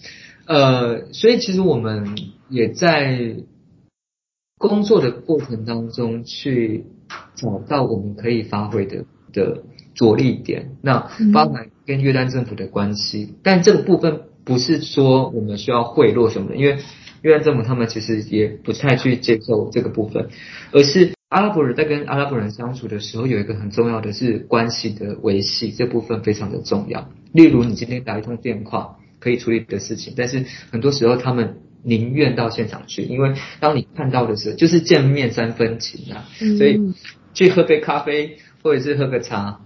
呃，所以其实我们也在工作的过程当中去找到我们可以发挥的的。着力点，那包含跟越南政府的关系，但这个部分不是说我们需要贿赂什么的，因为越南政府他们其实也不太去接受这个部分，而是阿拉伯人在跟阿拉伯人相处的时候，有一个很重要的是关系的维系，这部分非常的重要。例如，你今天打一通电话可以处理的事情，但是很多时候他们宁愿到现场去，因为当你看到的时候，就是见面三分情啊，所以去喝杯咖啡或者是喝个茶，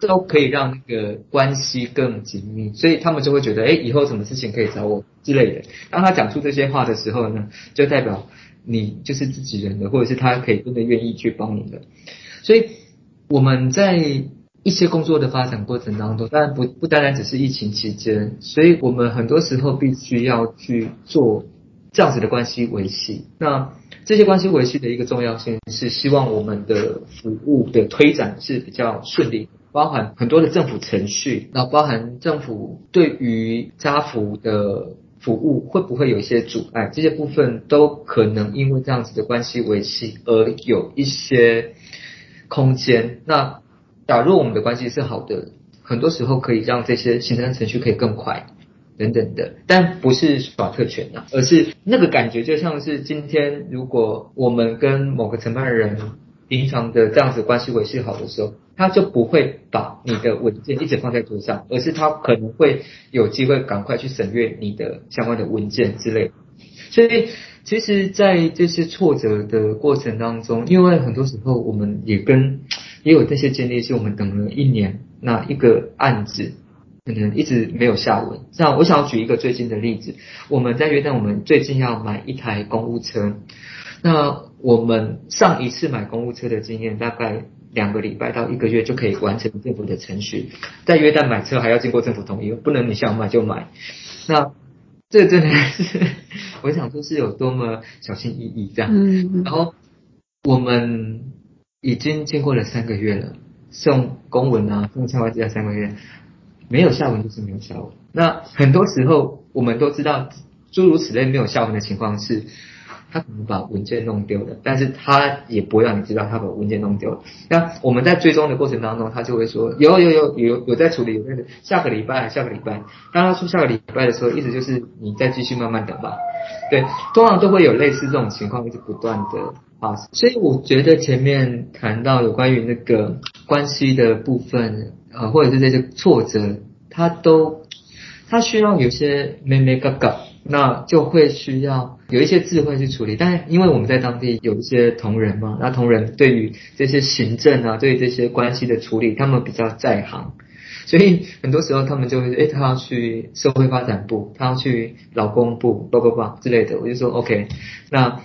都可以让那个关系更紧密，所以他们就会觉得，哎，以后什么事情可以找我之类的。当他讲出这些话的时候呢，就代表。你就是自己人的，或者是他可以真的愿意去帮你的，所以我们在一些工作的发展过程当中，当然不不单单只是疫情期间，所以我们很多时候必须要去做这样子的关系维系。那这些关系维系的一个重要性是，希望我们的服务的推展是比较顺利，包含很多的政府程序，然后包含政府对于家福的。服务会不会有一些阻碍？这些部分都可能因为这样子的关系维系而有一些空间。那假如我们的关系是好的，很多时候可以让这些行政程序可以更快等等的。但不是耍特权啊，而是那个感觉就像是今天如果我们跟某个承办人。平常的这样子关系维系好的时候，他就不会把你的文件一直放在桌上，而是他可能会有机会赶快去审阅你的相关的文件之类。所以，其实，在这些挫折的过程当中，因为很多时候我们也跟也有这些经历，是我们等了一年，那一个案子可能一直没有下文。那我想要举一个最近的例子，我们在约旦，我们最近要买一台公务车。那我们上一次买公务车的经验，大概两个礼拜到一个月就可以完成政府的程序。在约旦买车还要经过政府同意，不能你想买就买。那这真的是，我想说是有多么小心翼翼这样。嗯。然后我们已经经过了三个月了，送公文啊，送相关资料三个月，没有下文就是没有下文。那很多时候我们都知道，诸如此类没有下文的情况是。他可能把文件弄丢了，但是他也不会让你知道他把文件弄丢了。那我们在追踪的过程当中，他就会说有有有有有在处理，有在处理下个礼拜下个礼拜。当他说下个礼拜的时候，意思就是你再继续慢慢等吧。对，通常都会有类似这种情况一直不断的发生。所以我觉得前面谈到有关于那个关系的部分，呃，或者是这些挫折，他都他需要有些咩咩嘎嘎。那就会需要有一些智慧去处理，但是因为我们在当地有一些同仁嘛，那同仁对于这些行政啊，对于这些关系的处理，他们比较在行，所以很多时候他们就会，诶，他要去社会发展部，他要去劳工部，不不不之类的，我就说 OK，那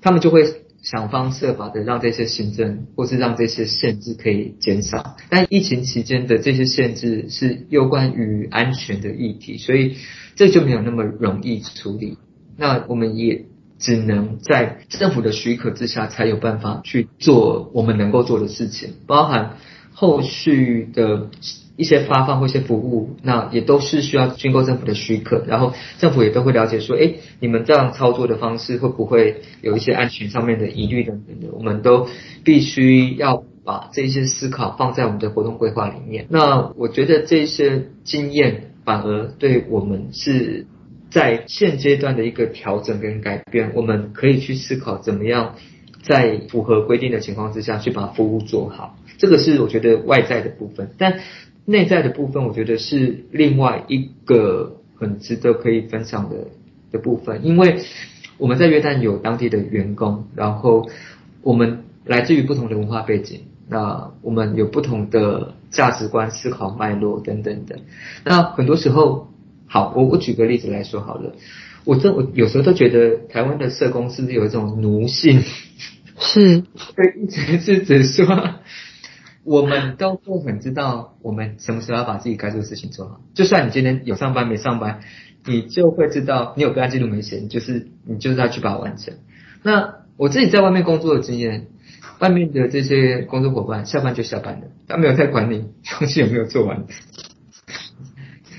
他们就会。想方设法的让这些行政或是让这些限制可以减少，但疫情期间的这些限制是有关于安全的议题，所以这就没有那么容易处理。那我们也只能在政府的许可之下，才有办法去做我们能够做的事情，包含后续的。一些发放或一些服务，那也都是需要经过政府的许可，然后政府也都会了解说，哎，你们这样操作的方式会不会有一些安全上面的疑虑等等的，我们都必须要把这些思考放在我们的活动规划里面。那我觉得这些经验反而对我们是在现阶段的一个调整跟改变，我们可以去思考怎么样在符合规定的情况之下去把服务做好。这个是我觉得外在的部分，但。内在的部分，我觉得是另外一个很值得可以分享的的部分，因为我们在约旦有当地的员工，然后我们来自于不同的文化背景，那我们有不同的价值观、思考脉络等等的。那很多时候，好，我我举个例子来说好了，我这我有时候都觉得台湾的社工是不是有一种奴性？是，对，一直是只说。我们都不很知道，我们什么时候要把自己该做的事情做好。就算你今天有上班没上班，你就会知道你有个案记录没写，你就是你就是要去把它完成。那我自己在外面工作的经验，外面的这些工作伙伴下班就下班了，他没有在管你东西有没有做完。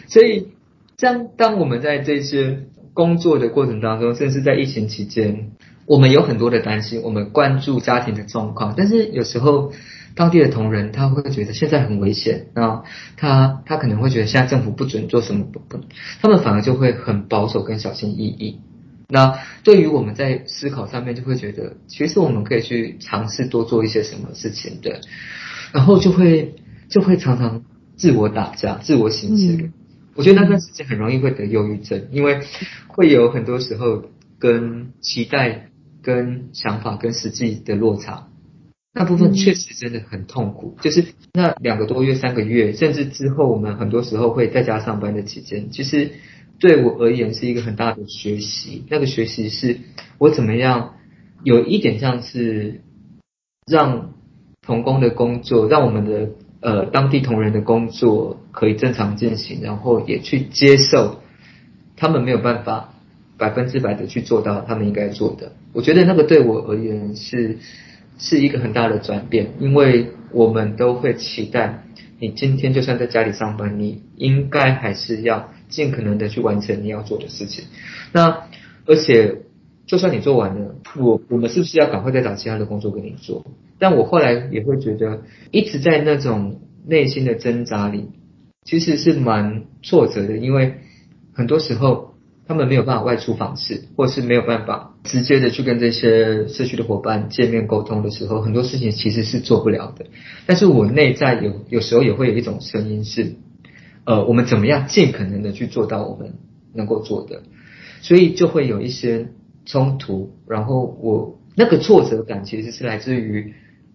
所以，当当我们在这些工作的过程当中，甚至在疫情期间，我们有很多的担心，我们关注家庭的状况，但是有时候。当地的同仁他会觉得现在很危险，那他他可能会觉得现在政府不准做什么不不，他们反而就会很保守跟小心翼翼。那对于我们在思考上面，就会觉得其实我们可以去尝试多做一些什么事情的，然后就会就会常常自我打架、自我省思。嗯、我觉得那段时间很容易会得忧郁症，因为会有很多时候跟期待、跟想法、跟实际的落差。那部分确实真的很痛苦，就是那两个多月、三个月，甚至之后我们很多时候会在家上班的期间，其实对我而言是一个很大的学习。那个学习是我怎么样有一点像是让童工的工作，让我们的呃当地同仁的工作可以正常进行，然后也去接受他们没有办法百分之百的去做到他们应该做的。我觉得那个对我而言是。是一个很大的转变，因为我们都会期待你今天就算在家里上班，你应该还是要尽可能的去完成你要做的事情。那而且就算你做完了，我我们是不是要赶快再找其他的工作给你做？但我后来也会觉得，一直在那种内心的挣扎里，其实是蛮挫折的，因为很多时候。他们没有办法外出访视，或是没有办法直接的去跟这些社区的伙伴见面沟通的时候，很多事情其实是做不了的。但是我内在有有时候也会有一种声音是，呃，我们怎么样尽可能的去做到我们能够做的，所以就会有一些冲突。然后我那个挫折感其实是来自于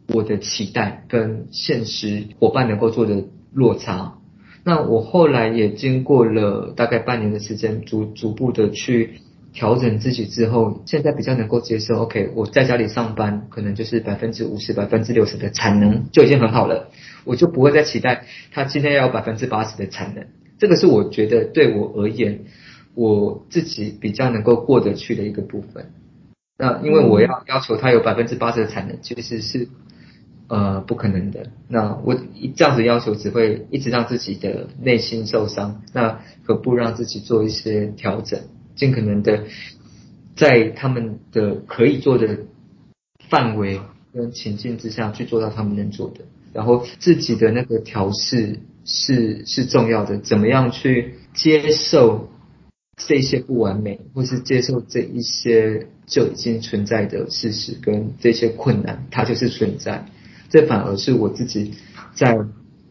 我的期待跟现实伙伴能够做的落差。那我后来也经过了大概半年的时间，逐逐步的去调整自己之后，现在比较能够接受。OK，我在家里上班，可能就是百分之五十、百分之六十的产能就已经很好了，我就不会再期待他今天要有百分之八十的产能。这个是我觉得对我而言，我自己比较能够过得去的一个部分。那因为我要要求他有百分之八十的产能，其实是。呃，不可能的。那我这样子要求只会一直让自己的内心受伤。那何不让自己做一些调整，尽可能的在他们的可以做的范围跟情境之下去做到他们能做的。然后自己的那个调试是是重要的。怎么样去接受这些不完美，或是接受这一些就已经存在的事实跟这些困难，它就是存在。这反而是我自己在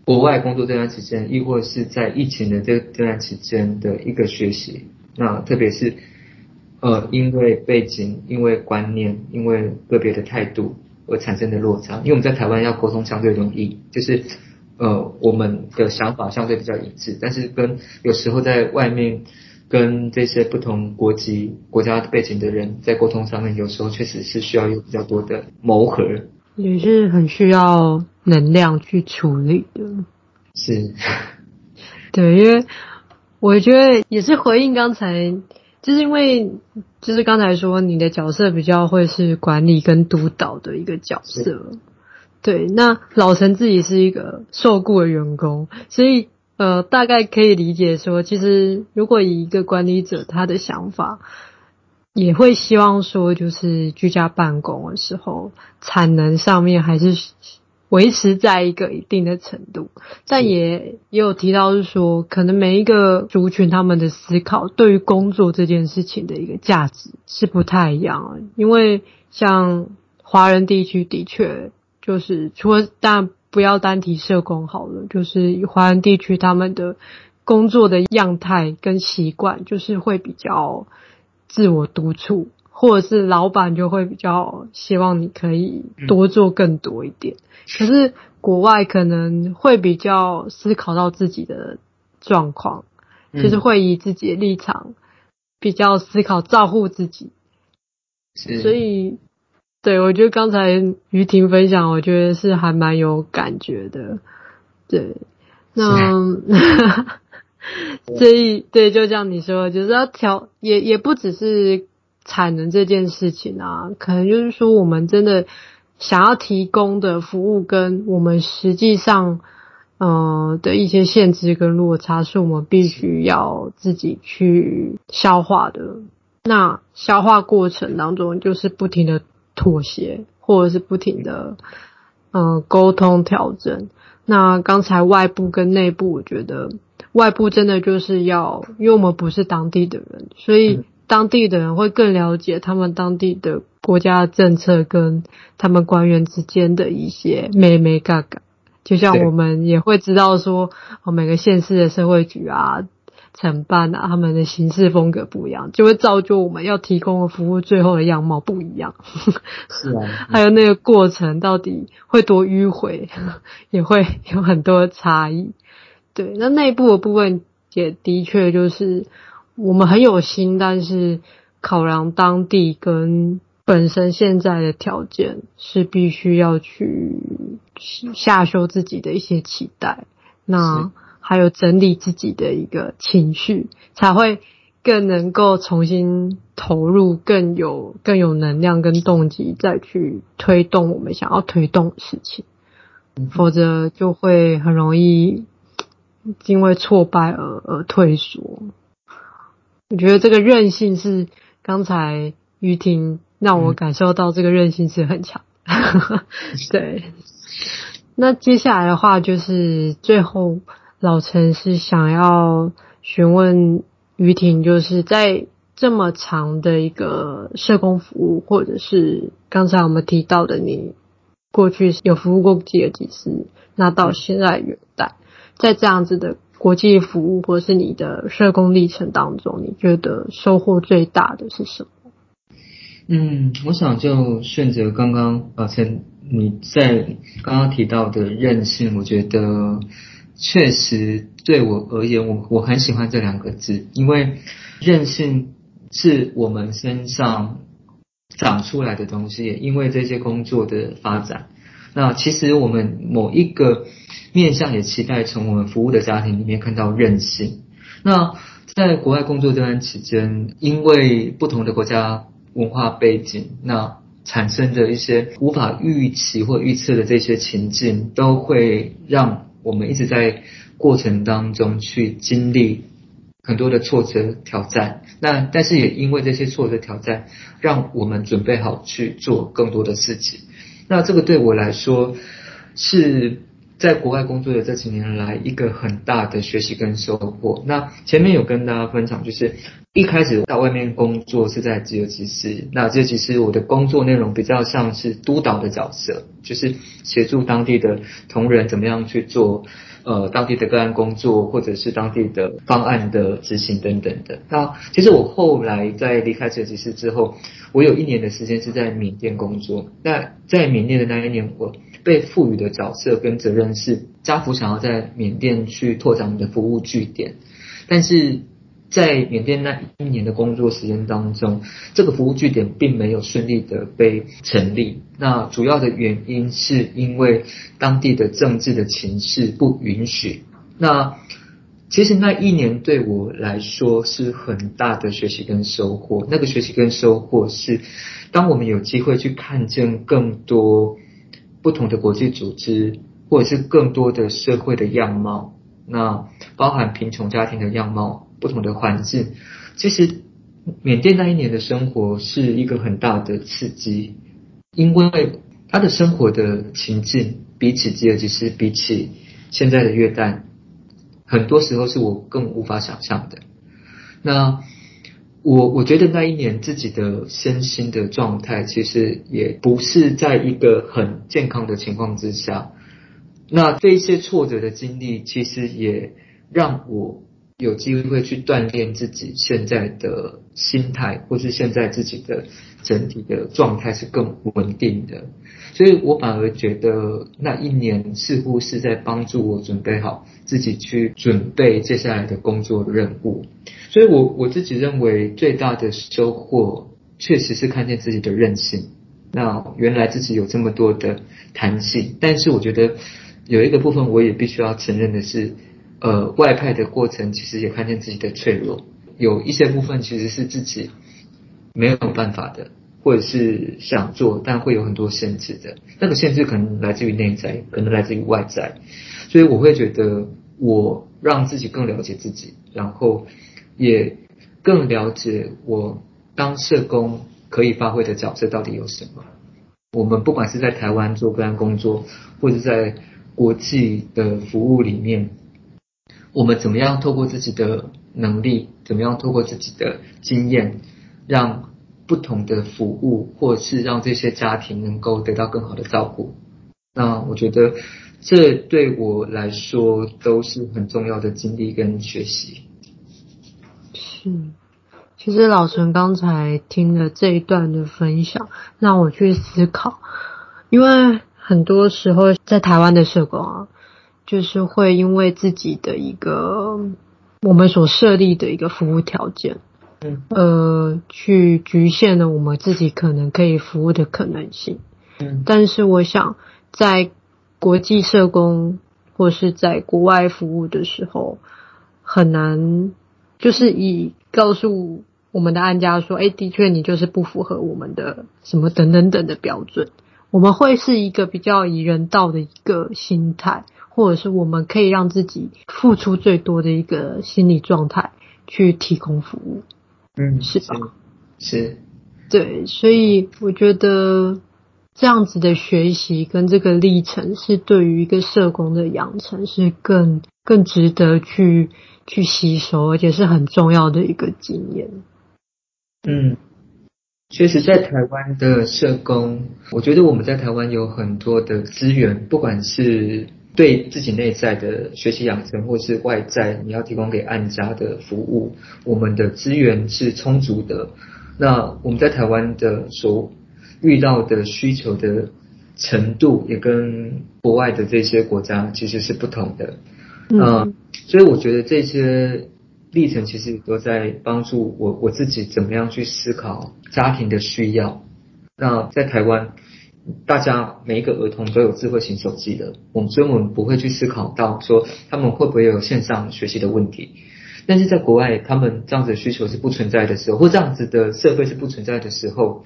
国外工作这段期间，亦或是在疫情的这这段期间的一个学习。那特别是呃，因为背景、因为观念、因为个别的态度而产生的落差。因为我们在台湾要沟通相对容易，就是呃，我们的想法相对比较一致，但是跟有时候在外面跟这些不同国籍、国家背景的人在沟通上面，有时候确实是需要有比较多的磨合。也是很需要能量去处理的，是，对，因为我觉得也是回应刚才，就是因为就是刚才说你的角色比较会是管理跟督导的一个角色，对，那老陈自己是一个受雇的员工，所以呃大概可以理解说，其实如果以一个管理者他的想法。也会希望说，就是居家办公的时候，产能上面还是维持在一个一定的程度。但也也有提到是说，可能每一个族群他们的思考对于工作这件事情的一个价值是不太一样的。因为像华人地区的确就是，除了但不要单提社工好了，就是华人地区他们的工作的样态跟习惯，就是会比较。自我督促，或者是老板就会比较希望你可以多做更多一点。嗯、可是国外可能会比较思考到自己的状况，嗯、就是会以自己的立场比较思考照顾自己。所以，对，我觉得刚才于婷分享，我觉得是还蛮有感觉的。对，那。所以，对，就像你说，就是要调，也也不只是产能这件事情啊，可能就是说，我们真的想要提供的服务，跟我们实际上，呃的一些限制跟落差，是我们必须要自己去消化的。那消化过程当中，就是不停的妥协，或者是不停的，嗯，沟通调整。那刚才外部跟内部，我觉得。外部真的就是要，因为我们不是当地的人，所以当地的人会更了解他们当地的国家政策跟他们官员之间的一些眉眉嘎嘎，就像我们也会知道说，哦，每个县市的社会局啊。承办啊，他们的行事风格不一样，就会造就我们要提供的服务最后的样貌不一样。是啊，还有那个过程到底会多迂回，也会有很多差异。对，那内部的部分也的确就是我们很有心，但是考量当地跟本身现在的条件，是必须要去下修自己的一些期待。那。还有整理自己的一个情绪，才会更能够重新投入，更有更有能量跟动机，再去推动我们想要推动的事情。否则就会很容易因为挫败而而退缩。我觉得这个韧性是刚才于婷让我感受到，这个韧性是很强。对，那接下来的话就是最后。老陈是想要询问于婷，就是在这么长的一个社工服务，或者是刚才我们提到的你过去有服务过几个级师，那到现在元旦，在这样子的国际服务或是你的社工历程当中，你觉得收获最大的是什么？嗯，我想就顺着刚刚啊陈你在刚刚提到的韧性，我觉得。确实，对我而言，我我很喜欢这两个字，因为韧性是我们身上长出来的东西。因为这些工作的发展，那其实我们某一个面向也期待从我们服务的家庭里面看到韧性。那在国外工作这段期间，因为不同的国家文化背景，那产生的一些无法预期或预测的这些情境，都会让。我们一直在过程当中去经历很多的挫折挑战，那但是也因为这些挫折挑战，让我们准备好去做更多的事情。那这个对我来说是在国外工作的这几年来一个很大的学习跟收获。那前面有跟大家分享，就是一开始到外面工作是在吉尔吉斯，那吉尔吉斯我的工作内容比较像是督导的角色，就是协助当地的同仁怎么样去做呃当地的个案工作，或者是当地的方案的执行等等的。那其实我后来在离开吉尔吉斯之后，我有一年的时间是在缅甸工作。那在缅甸的那一年，我被赋予的角色跟责任是，家福想要在缅甸去拓展我们的服务据点，但是在缅甸那一年的工作时间当中，这个服务据点并没有顺利的被成立。那主要的原因是因为当地的政治的情势不允许。那其实那一年对我来说是很大的学习跟收获。那个学习跟收获是，当我们有机会去看见更多。不同的国际组织，或者是更多的社会的样貌，那包含贫穷家庭的样貌，不同的环境。其实，缅甸那一年的生活是一个很大的刺激，因为他的生活的情境比起吉尔吉斯，比起现在的约旦，很多时候是我更无法想象的。那。我我觉得那一年自己的身心的状态，其实也不是在一个很健康的情况之下。那这一些挫折的经历，其实也让我有机会去锻炼自己现在的心态，或是现在自己的整体的状态是更稳定的。所以我反而觉得那一年似乎是在帮助我准备好自己去准备接下来的工作任务。所以我我自己认为最大的收获，确实是看见自己的韧性。那原来自己有这么多的弹性，但是我觉得有一个部分我也必须要承认的是，呃，外派的过程其实也看见自己的脆弱，有一些部分其实是自己没有办法的，或者是想做但会有很多限制的。那个限制可能来自于内在，可能来自于外在。所以我会觉得我让自己更了解自己，然后。也更了解我当社工可以发挥的角色到底有什么。我们不管是在台湾做个案工作，或者在国际的服务里面，我们怎么样透过自己的能力，怎么样透过自己的经验，让不同的服务，或是让这些家庭能够得到更好的照顾。那我觉得这对我来说都是很重要的经历跟学习。是，其实老陈刚才听了这一段的分享，让我去思考，因为很多时候在台湾的社工啊。就是会因为自己的一个我们所设立的一个服务条件，嗯，呃，去局限了我们自己可能可以服务的可能性，嗯。但是我想，在国际社工或是在国外服务的时候，很难就是以告诉我们的案家说，哎，的确你就是不符合我们的什么等等等的标准。我们会是一个比较以人道的一个心态。或者是我们可以让自己付出最多的一个心理状态去提供服务，嗯，是吧？是，对，所以我觉得这样子的学习跟这个历程是对于一个社工的养成是更更值得去去吸收，而且是很重要的一个经验。嗯，确实，在台湾的社工，我觉得我们在台湾有很多的资源，不管是对自己内在的学习养成，或是外在你要提供给案家的服务，我们的资源是充足的。那我们在台湾的所遇到的需求的程度，也跟国外的这些国家其实是不同的。嗯、呃，所以我觉得这些历程其实都在帮助我我自己怎么样去思考家庭的需要。那在台湾。大家每一个儿童都有智慧型手机的，我们所以我们不会去思考到说他们会不会有线上学习的问题。但是在国外，他们这样子的需求是不存在的时候，或这样子的社会是不存在的时候，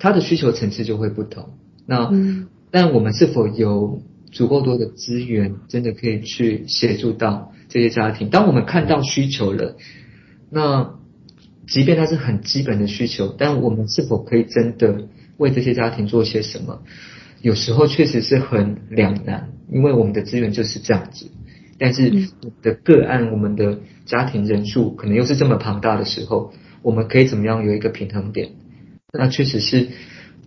他的需求层次就会不同。那，嗯，但我们是否有足够多的资源，真的可以去协助到这些家庭？当我们看到需求了，那即便它是很基本的需求，但我们是否可以真的？为这些家庭做些什么，有时候确实是很两难，因为我们的资源就是这样子。但是的个案，我们的家庭人数可能又是这么庞大的时候，我们可以怎么样有一个平衡点？那确实是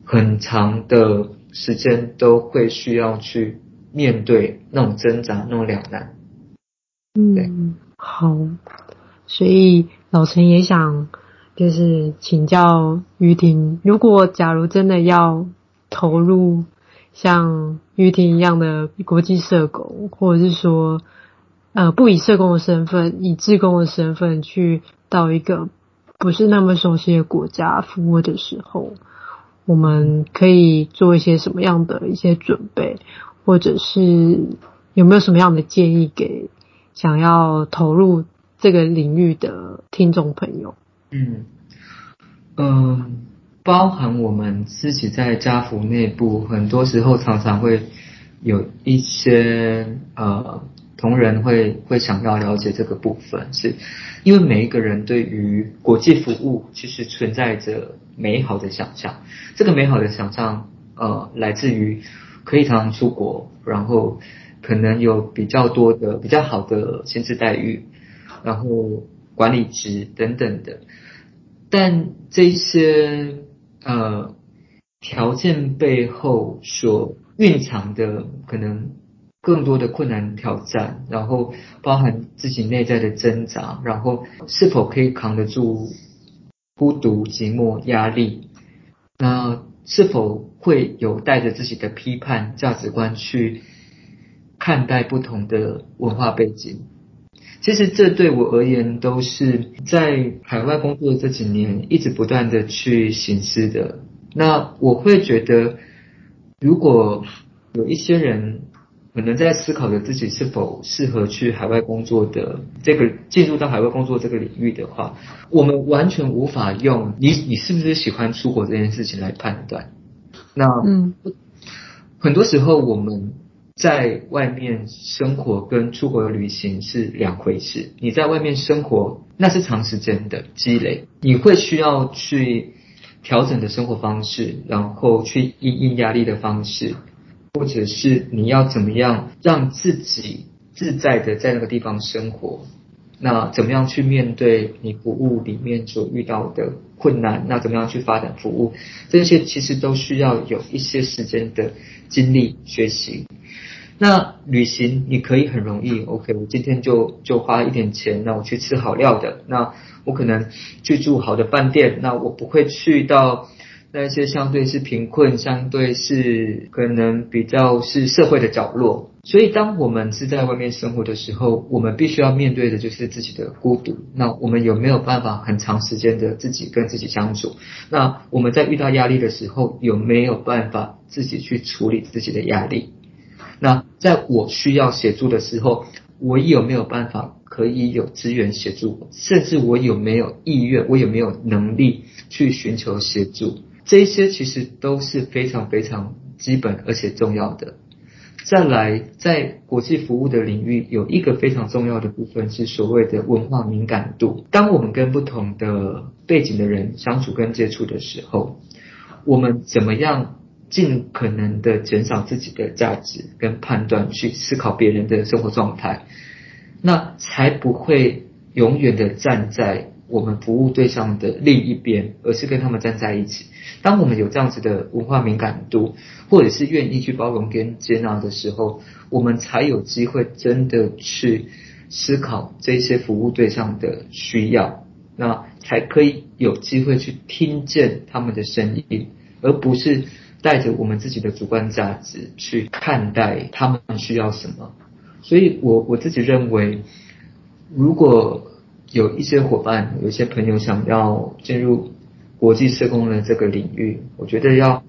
很长的时间都会需要去面对那种挣扎、那种两难。嗯，好，所以老陈也想。就是请教于婷，如果假如真的要投入像于婷一样的国际社工，或者是说，呃，不以社工的身份，以志工的身份去到一个不是那么熟悉的国家服务的时候，我们可以做一些什么样的一些准备，或者是有没有什么样的建议给想要投入这个领域的听众朋友？嗯。嗯，包含我们自己在家福内部，很多时候常常会有一些呃同仁会会想要了解这个部分，是因为每一个人对于国际服务其实存在着美好的想象，这个美好的想象呃来自于可以常常出国，然后可能有比较多的比较好的薪资待遇，然后管理职等等的。但这些呃条件背后所蕴藏的可能更多的困难挑战，然后包含自己内在的挣扎，然后是否可以扛得住孤独、寂寞、压力？那是否会有带着自己的批判价值观去看待不同的文化背景？其实这对我而言都是在海外工作的这几年一直不断的去省思的。那我会觉得，如果有一些人可能在思考着自己是否适合去海外工作的这个进入到海外工作这个领域的话，我们完全无法用你你是不是喜欢出国这件事情来判断。那嗯，很多时候我们。在外面生活跟出国旅行是两回事。你在外面生活，那是长时间的积累，你会需要去调整的生活方式，然后去应应压力的方式，或者是你要怎么样让自己自在的在那个地方生活。那怎么样去面对你服务里面所遇到的困难？那怎么样去发展服务？这些其实都需要有一些时间的精力学习。那旅行你可以很容易，OK，我今天就就花一点钱，那我去吃好料的，那我可能去住好的饭店，那我不会去到那些相对是贫困、相对是可能比较是社会的角落。所以当我们是在外面生活的时候，我们必须要面对的就是自己的孤独。那我们有没有办法很长时间的自己跟自己相处？那我们在遇到压力的时候，有没有办法自己去处理自己的压力？那在我需要协助的时候，我有没有办法可以有资源协助？甚至我有没有意愿？我有没有能力去寻求协助？这些其实都是非常非常基本而且重要的。再来，在国际服务的领域，有一个非常重要的部分是所谓的文化敏感度。当我们跟不同的背景的人相处跟接触的时候，我们怎么样？尽可能的减少自己的价值跟判断，去思考别人的生活状态，那才不会永远的站在我们服务对象的另一边，而是跟他们站在一起。当我们有这样子的文化敏感度，或者是愿意去包容跟接纳的时候，我们才有机会真的去思考这些服务对象的需要，那才可以有机会去听见他们的声音，而不是。带着我们自己的主观价值去看待他们需要什么，所以我我自己认为，如果有一些伙伴、有一些朋友想要进入国际社工的这个领域，我觉得要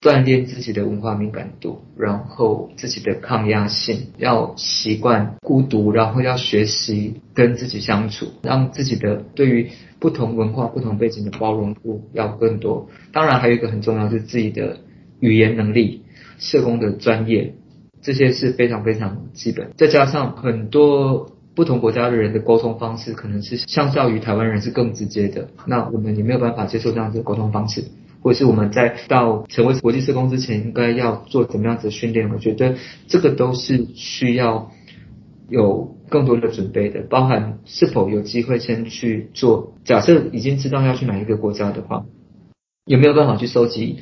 锻炼自己的文化敏感度，然后自己的抗压性，要习惯孤独，然后要学习跟自己相处，让自己的对于不同文化、不同背景的包容度要更多。当然，还有一个很重要，就是自己的。语言能力、社工的专业，这些是非常非常基本。再加上很多不同国家的人的沟通方式，可能是相较于台湾人是更直接的。那我们也没有办法接受这样子的沟通方式，或者是我们在到成为国际社工之前，应该要做怎么样子的训练？我觉得这个都是需要有更多的准备的，包含是否有机会先去做。假设已经知道要去哪一个国家的话，有没有办法去收集？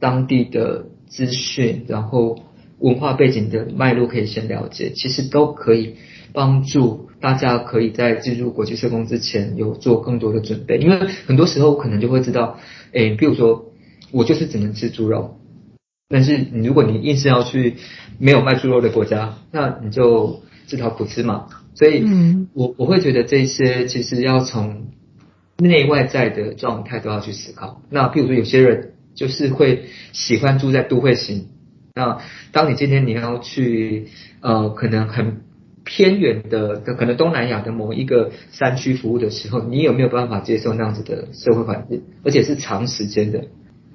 当地的资讯，然后文化背景的脉络可以先了解，其实都可以帮助大家可以在进入国际社工之前有做更多的准备。因为很多时候可能就会知道，诶，比如说我就是只能吃猪肉，但是你如果你硬是要去没有卖猪肉的国家，那你就自讨苦吃嘛。所以，嗯，我我会觉得这些其实要从内外在的状态都要去思考。那比如说有些人。就是会喜欢住在都会型。那当你今天你要去呃，可能很偏远的，可能东南亚的某一个山区服务的时候，你有没有办法接受那样子的社会环境，而且是长时间的？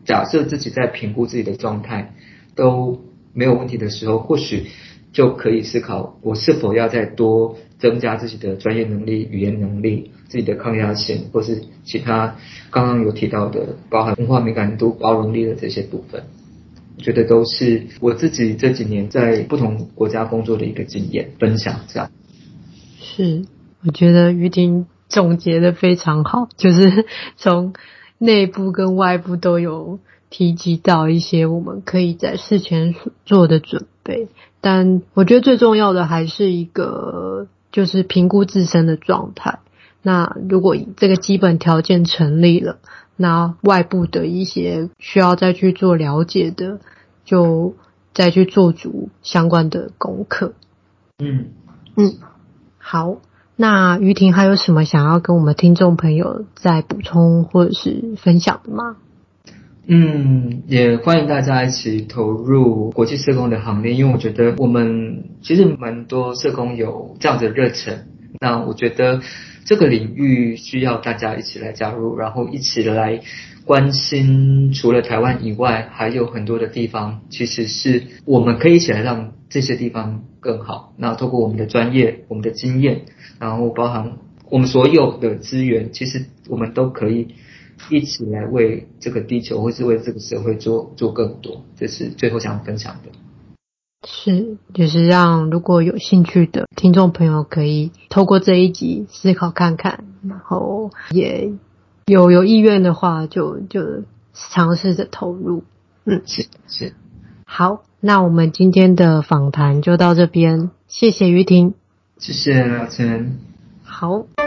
假设自己在评估自己的状态都没有问题的时候，或许就可以思考，我是否要再多增加自己的专业能力、语言能力。自己的抗压性，或是其他刚刚有提到的，包含文化敏感度、包容力的这些部分，觉得都是我自己这几年在不同国家工作的一个经验分享。这样是，我觉得于婷总结的非常好，就是从内部跟外部都有提及到一些我们可以在事前做的准备，但我觉得最重要的还是一个，就是评估自身的状态。那如果这个基本条件成立了，那外部的一些需要再去做了解的，就再去做足相关的功课。嗯嗯，好，那于婷还有什么想要跟我们听众朋友再补充或者是分享的吗？嗯，也欢迎大家一起投入国际社工的行列，因为我觉得我们其实蛮多社工有这样的热忱。那我觉得。这个领域需要大家一起来加入，然后一起来关心。除了台湾以外，还有很多的地方，其实是我们可以一起来让这些地方更好。那透过我们的专业、我们的经验，然后包含我们所有的资源，其实我们都可以一起来为这个地球或是为这个社会做做更多。这是最后想分享的。是，就是让如果有兴趣的听众朋友可以透过这一集思考看看，然后也有有意愿的话就，就就尝试着投入。嗯，是是。好，那我们今天的访谈就到这边，谢谢于婷，谢谢老陈。好。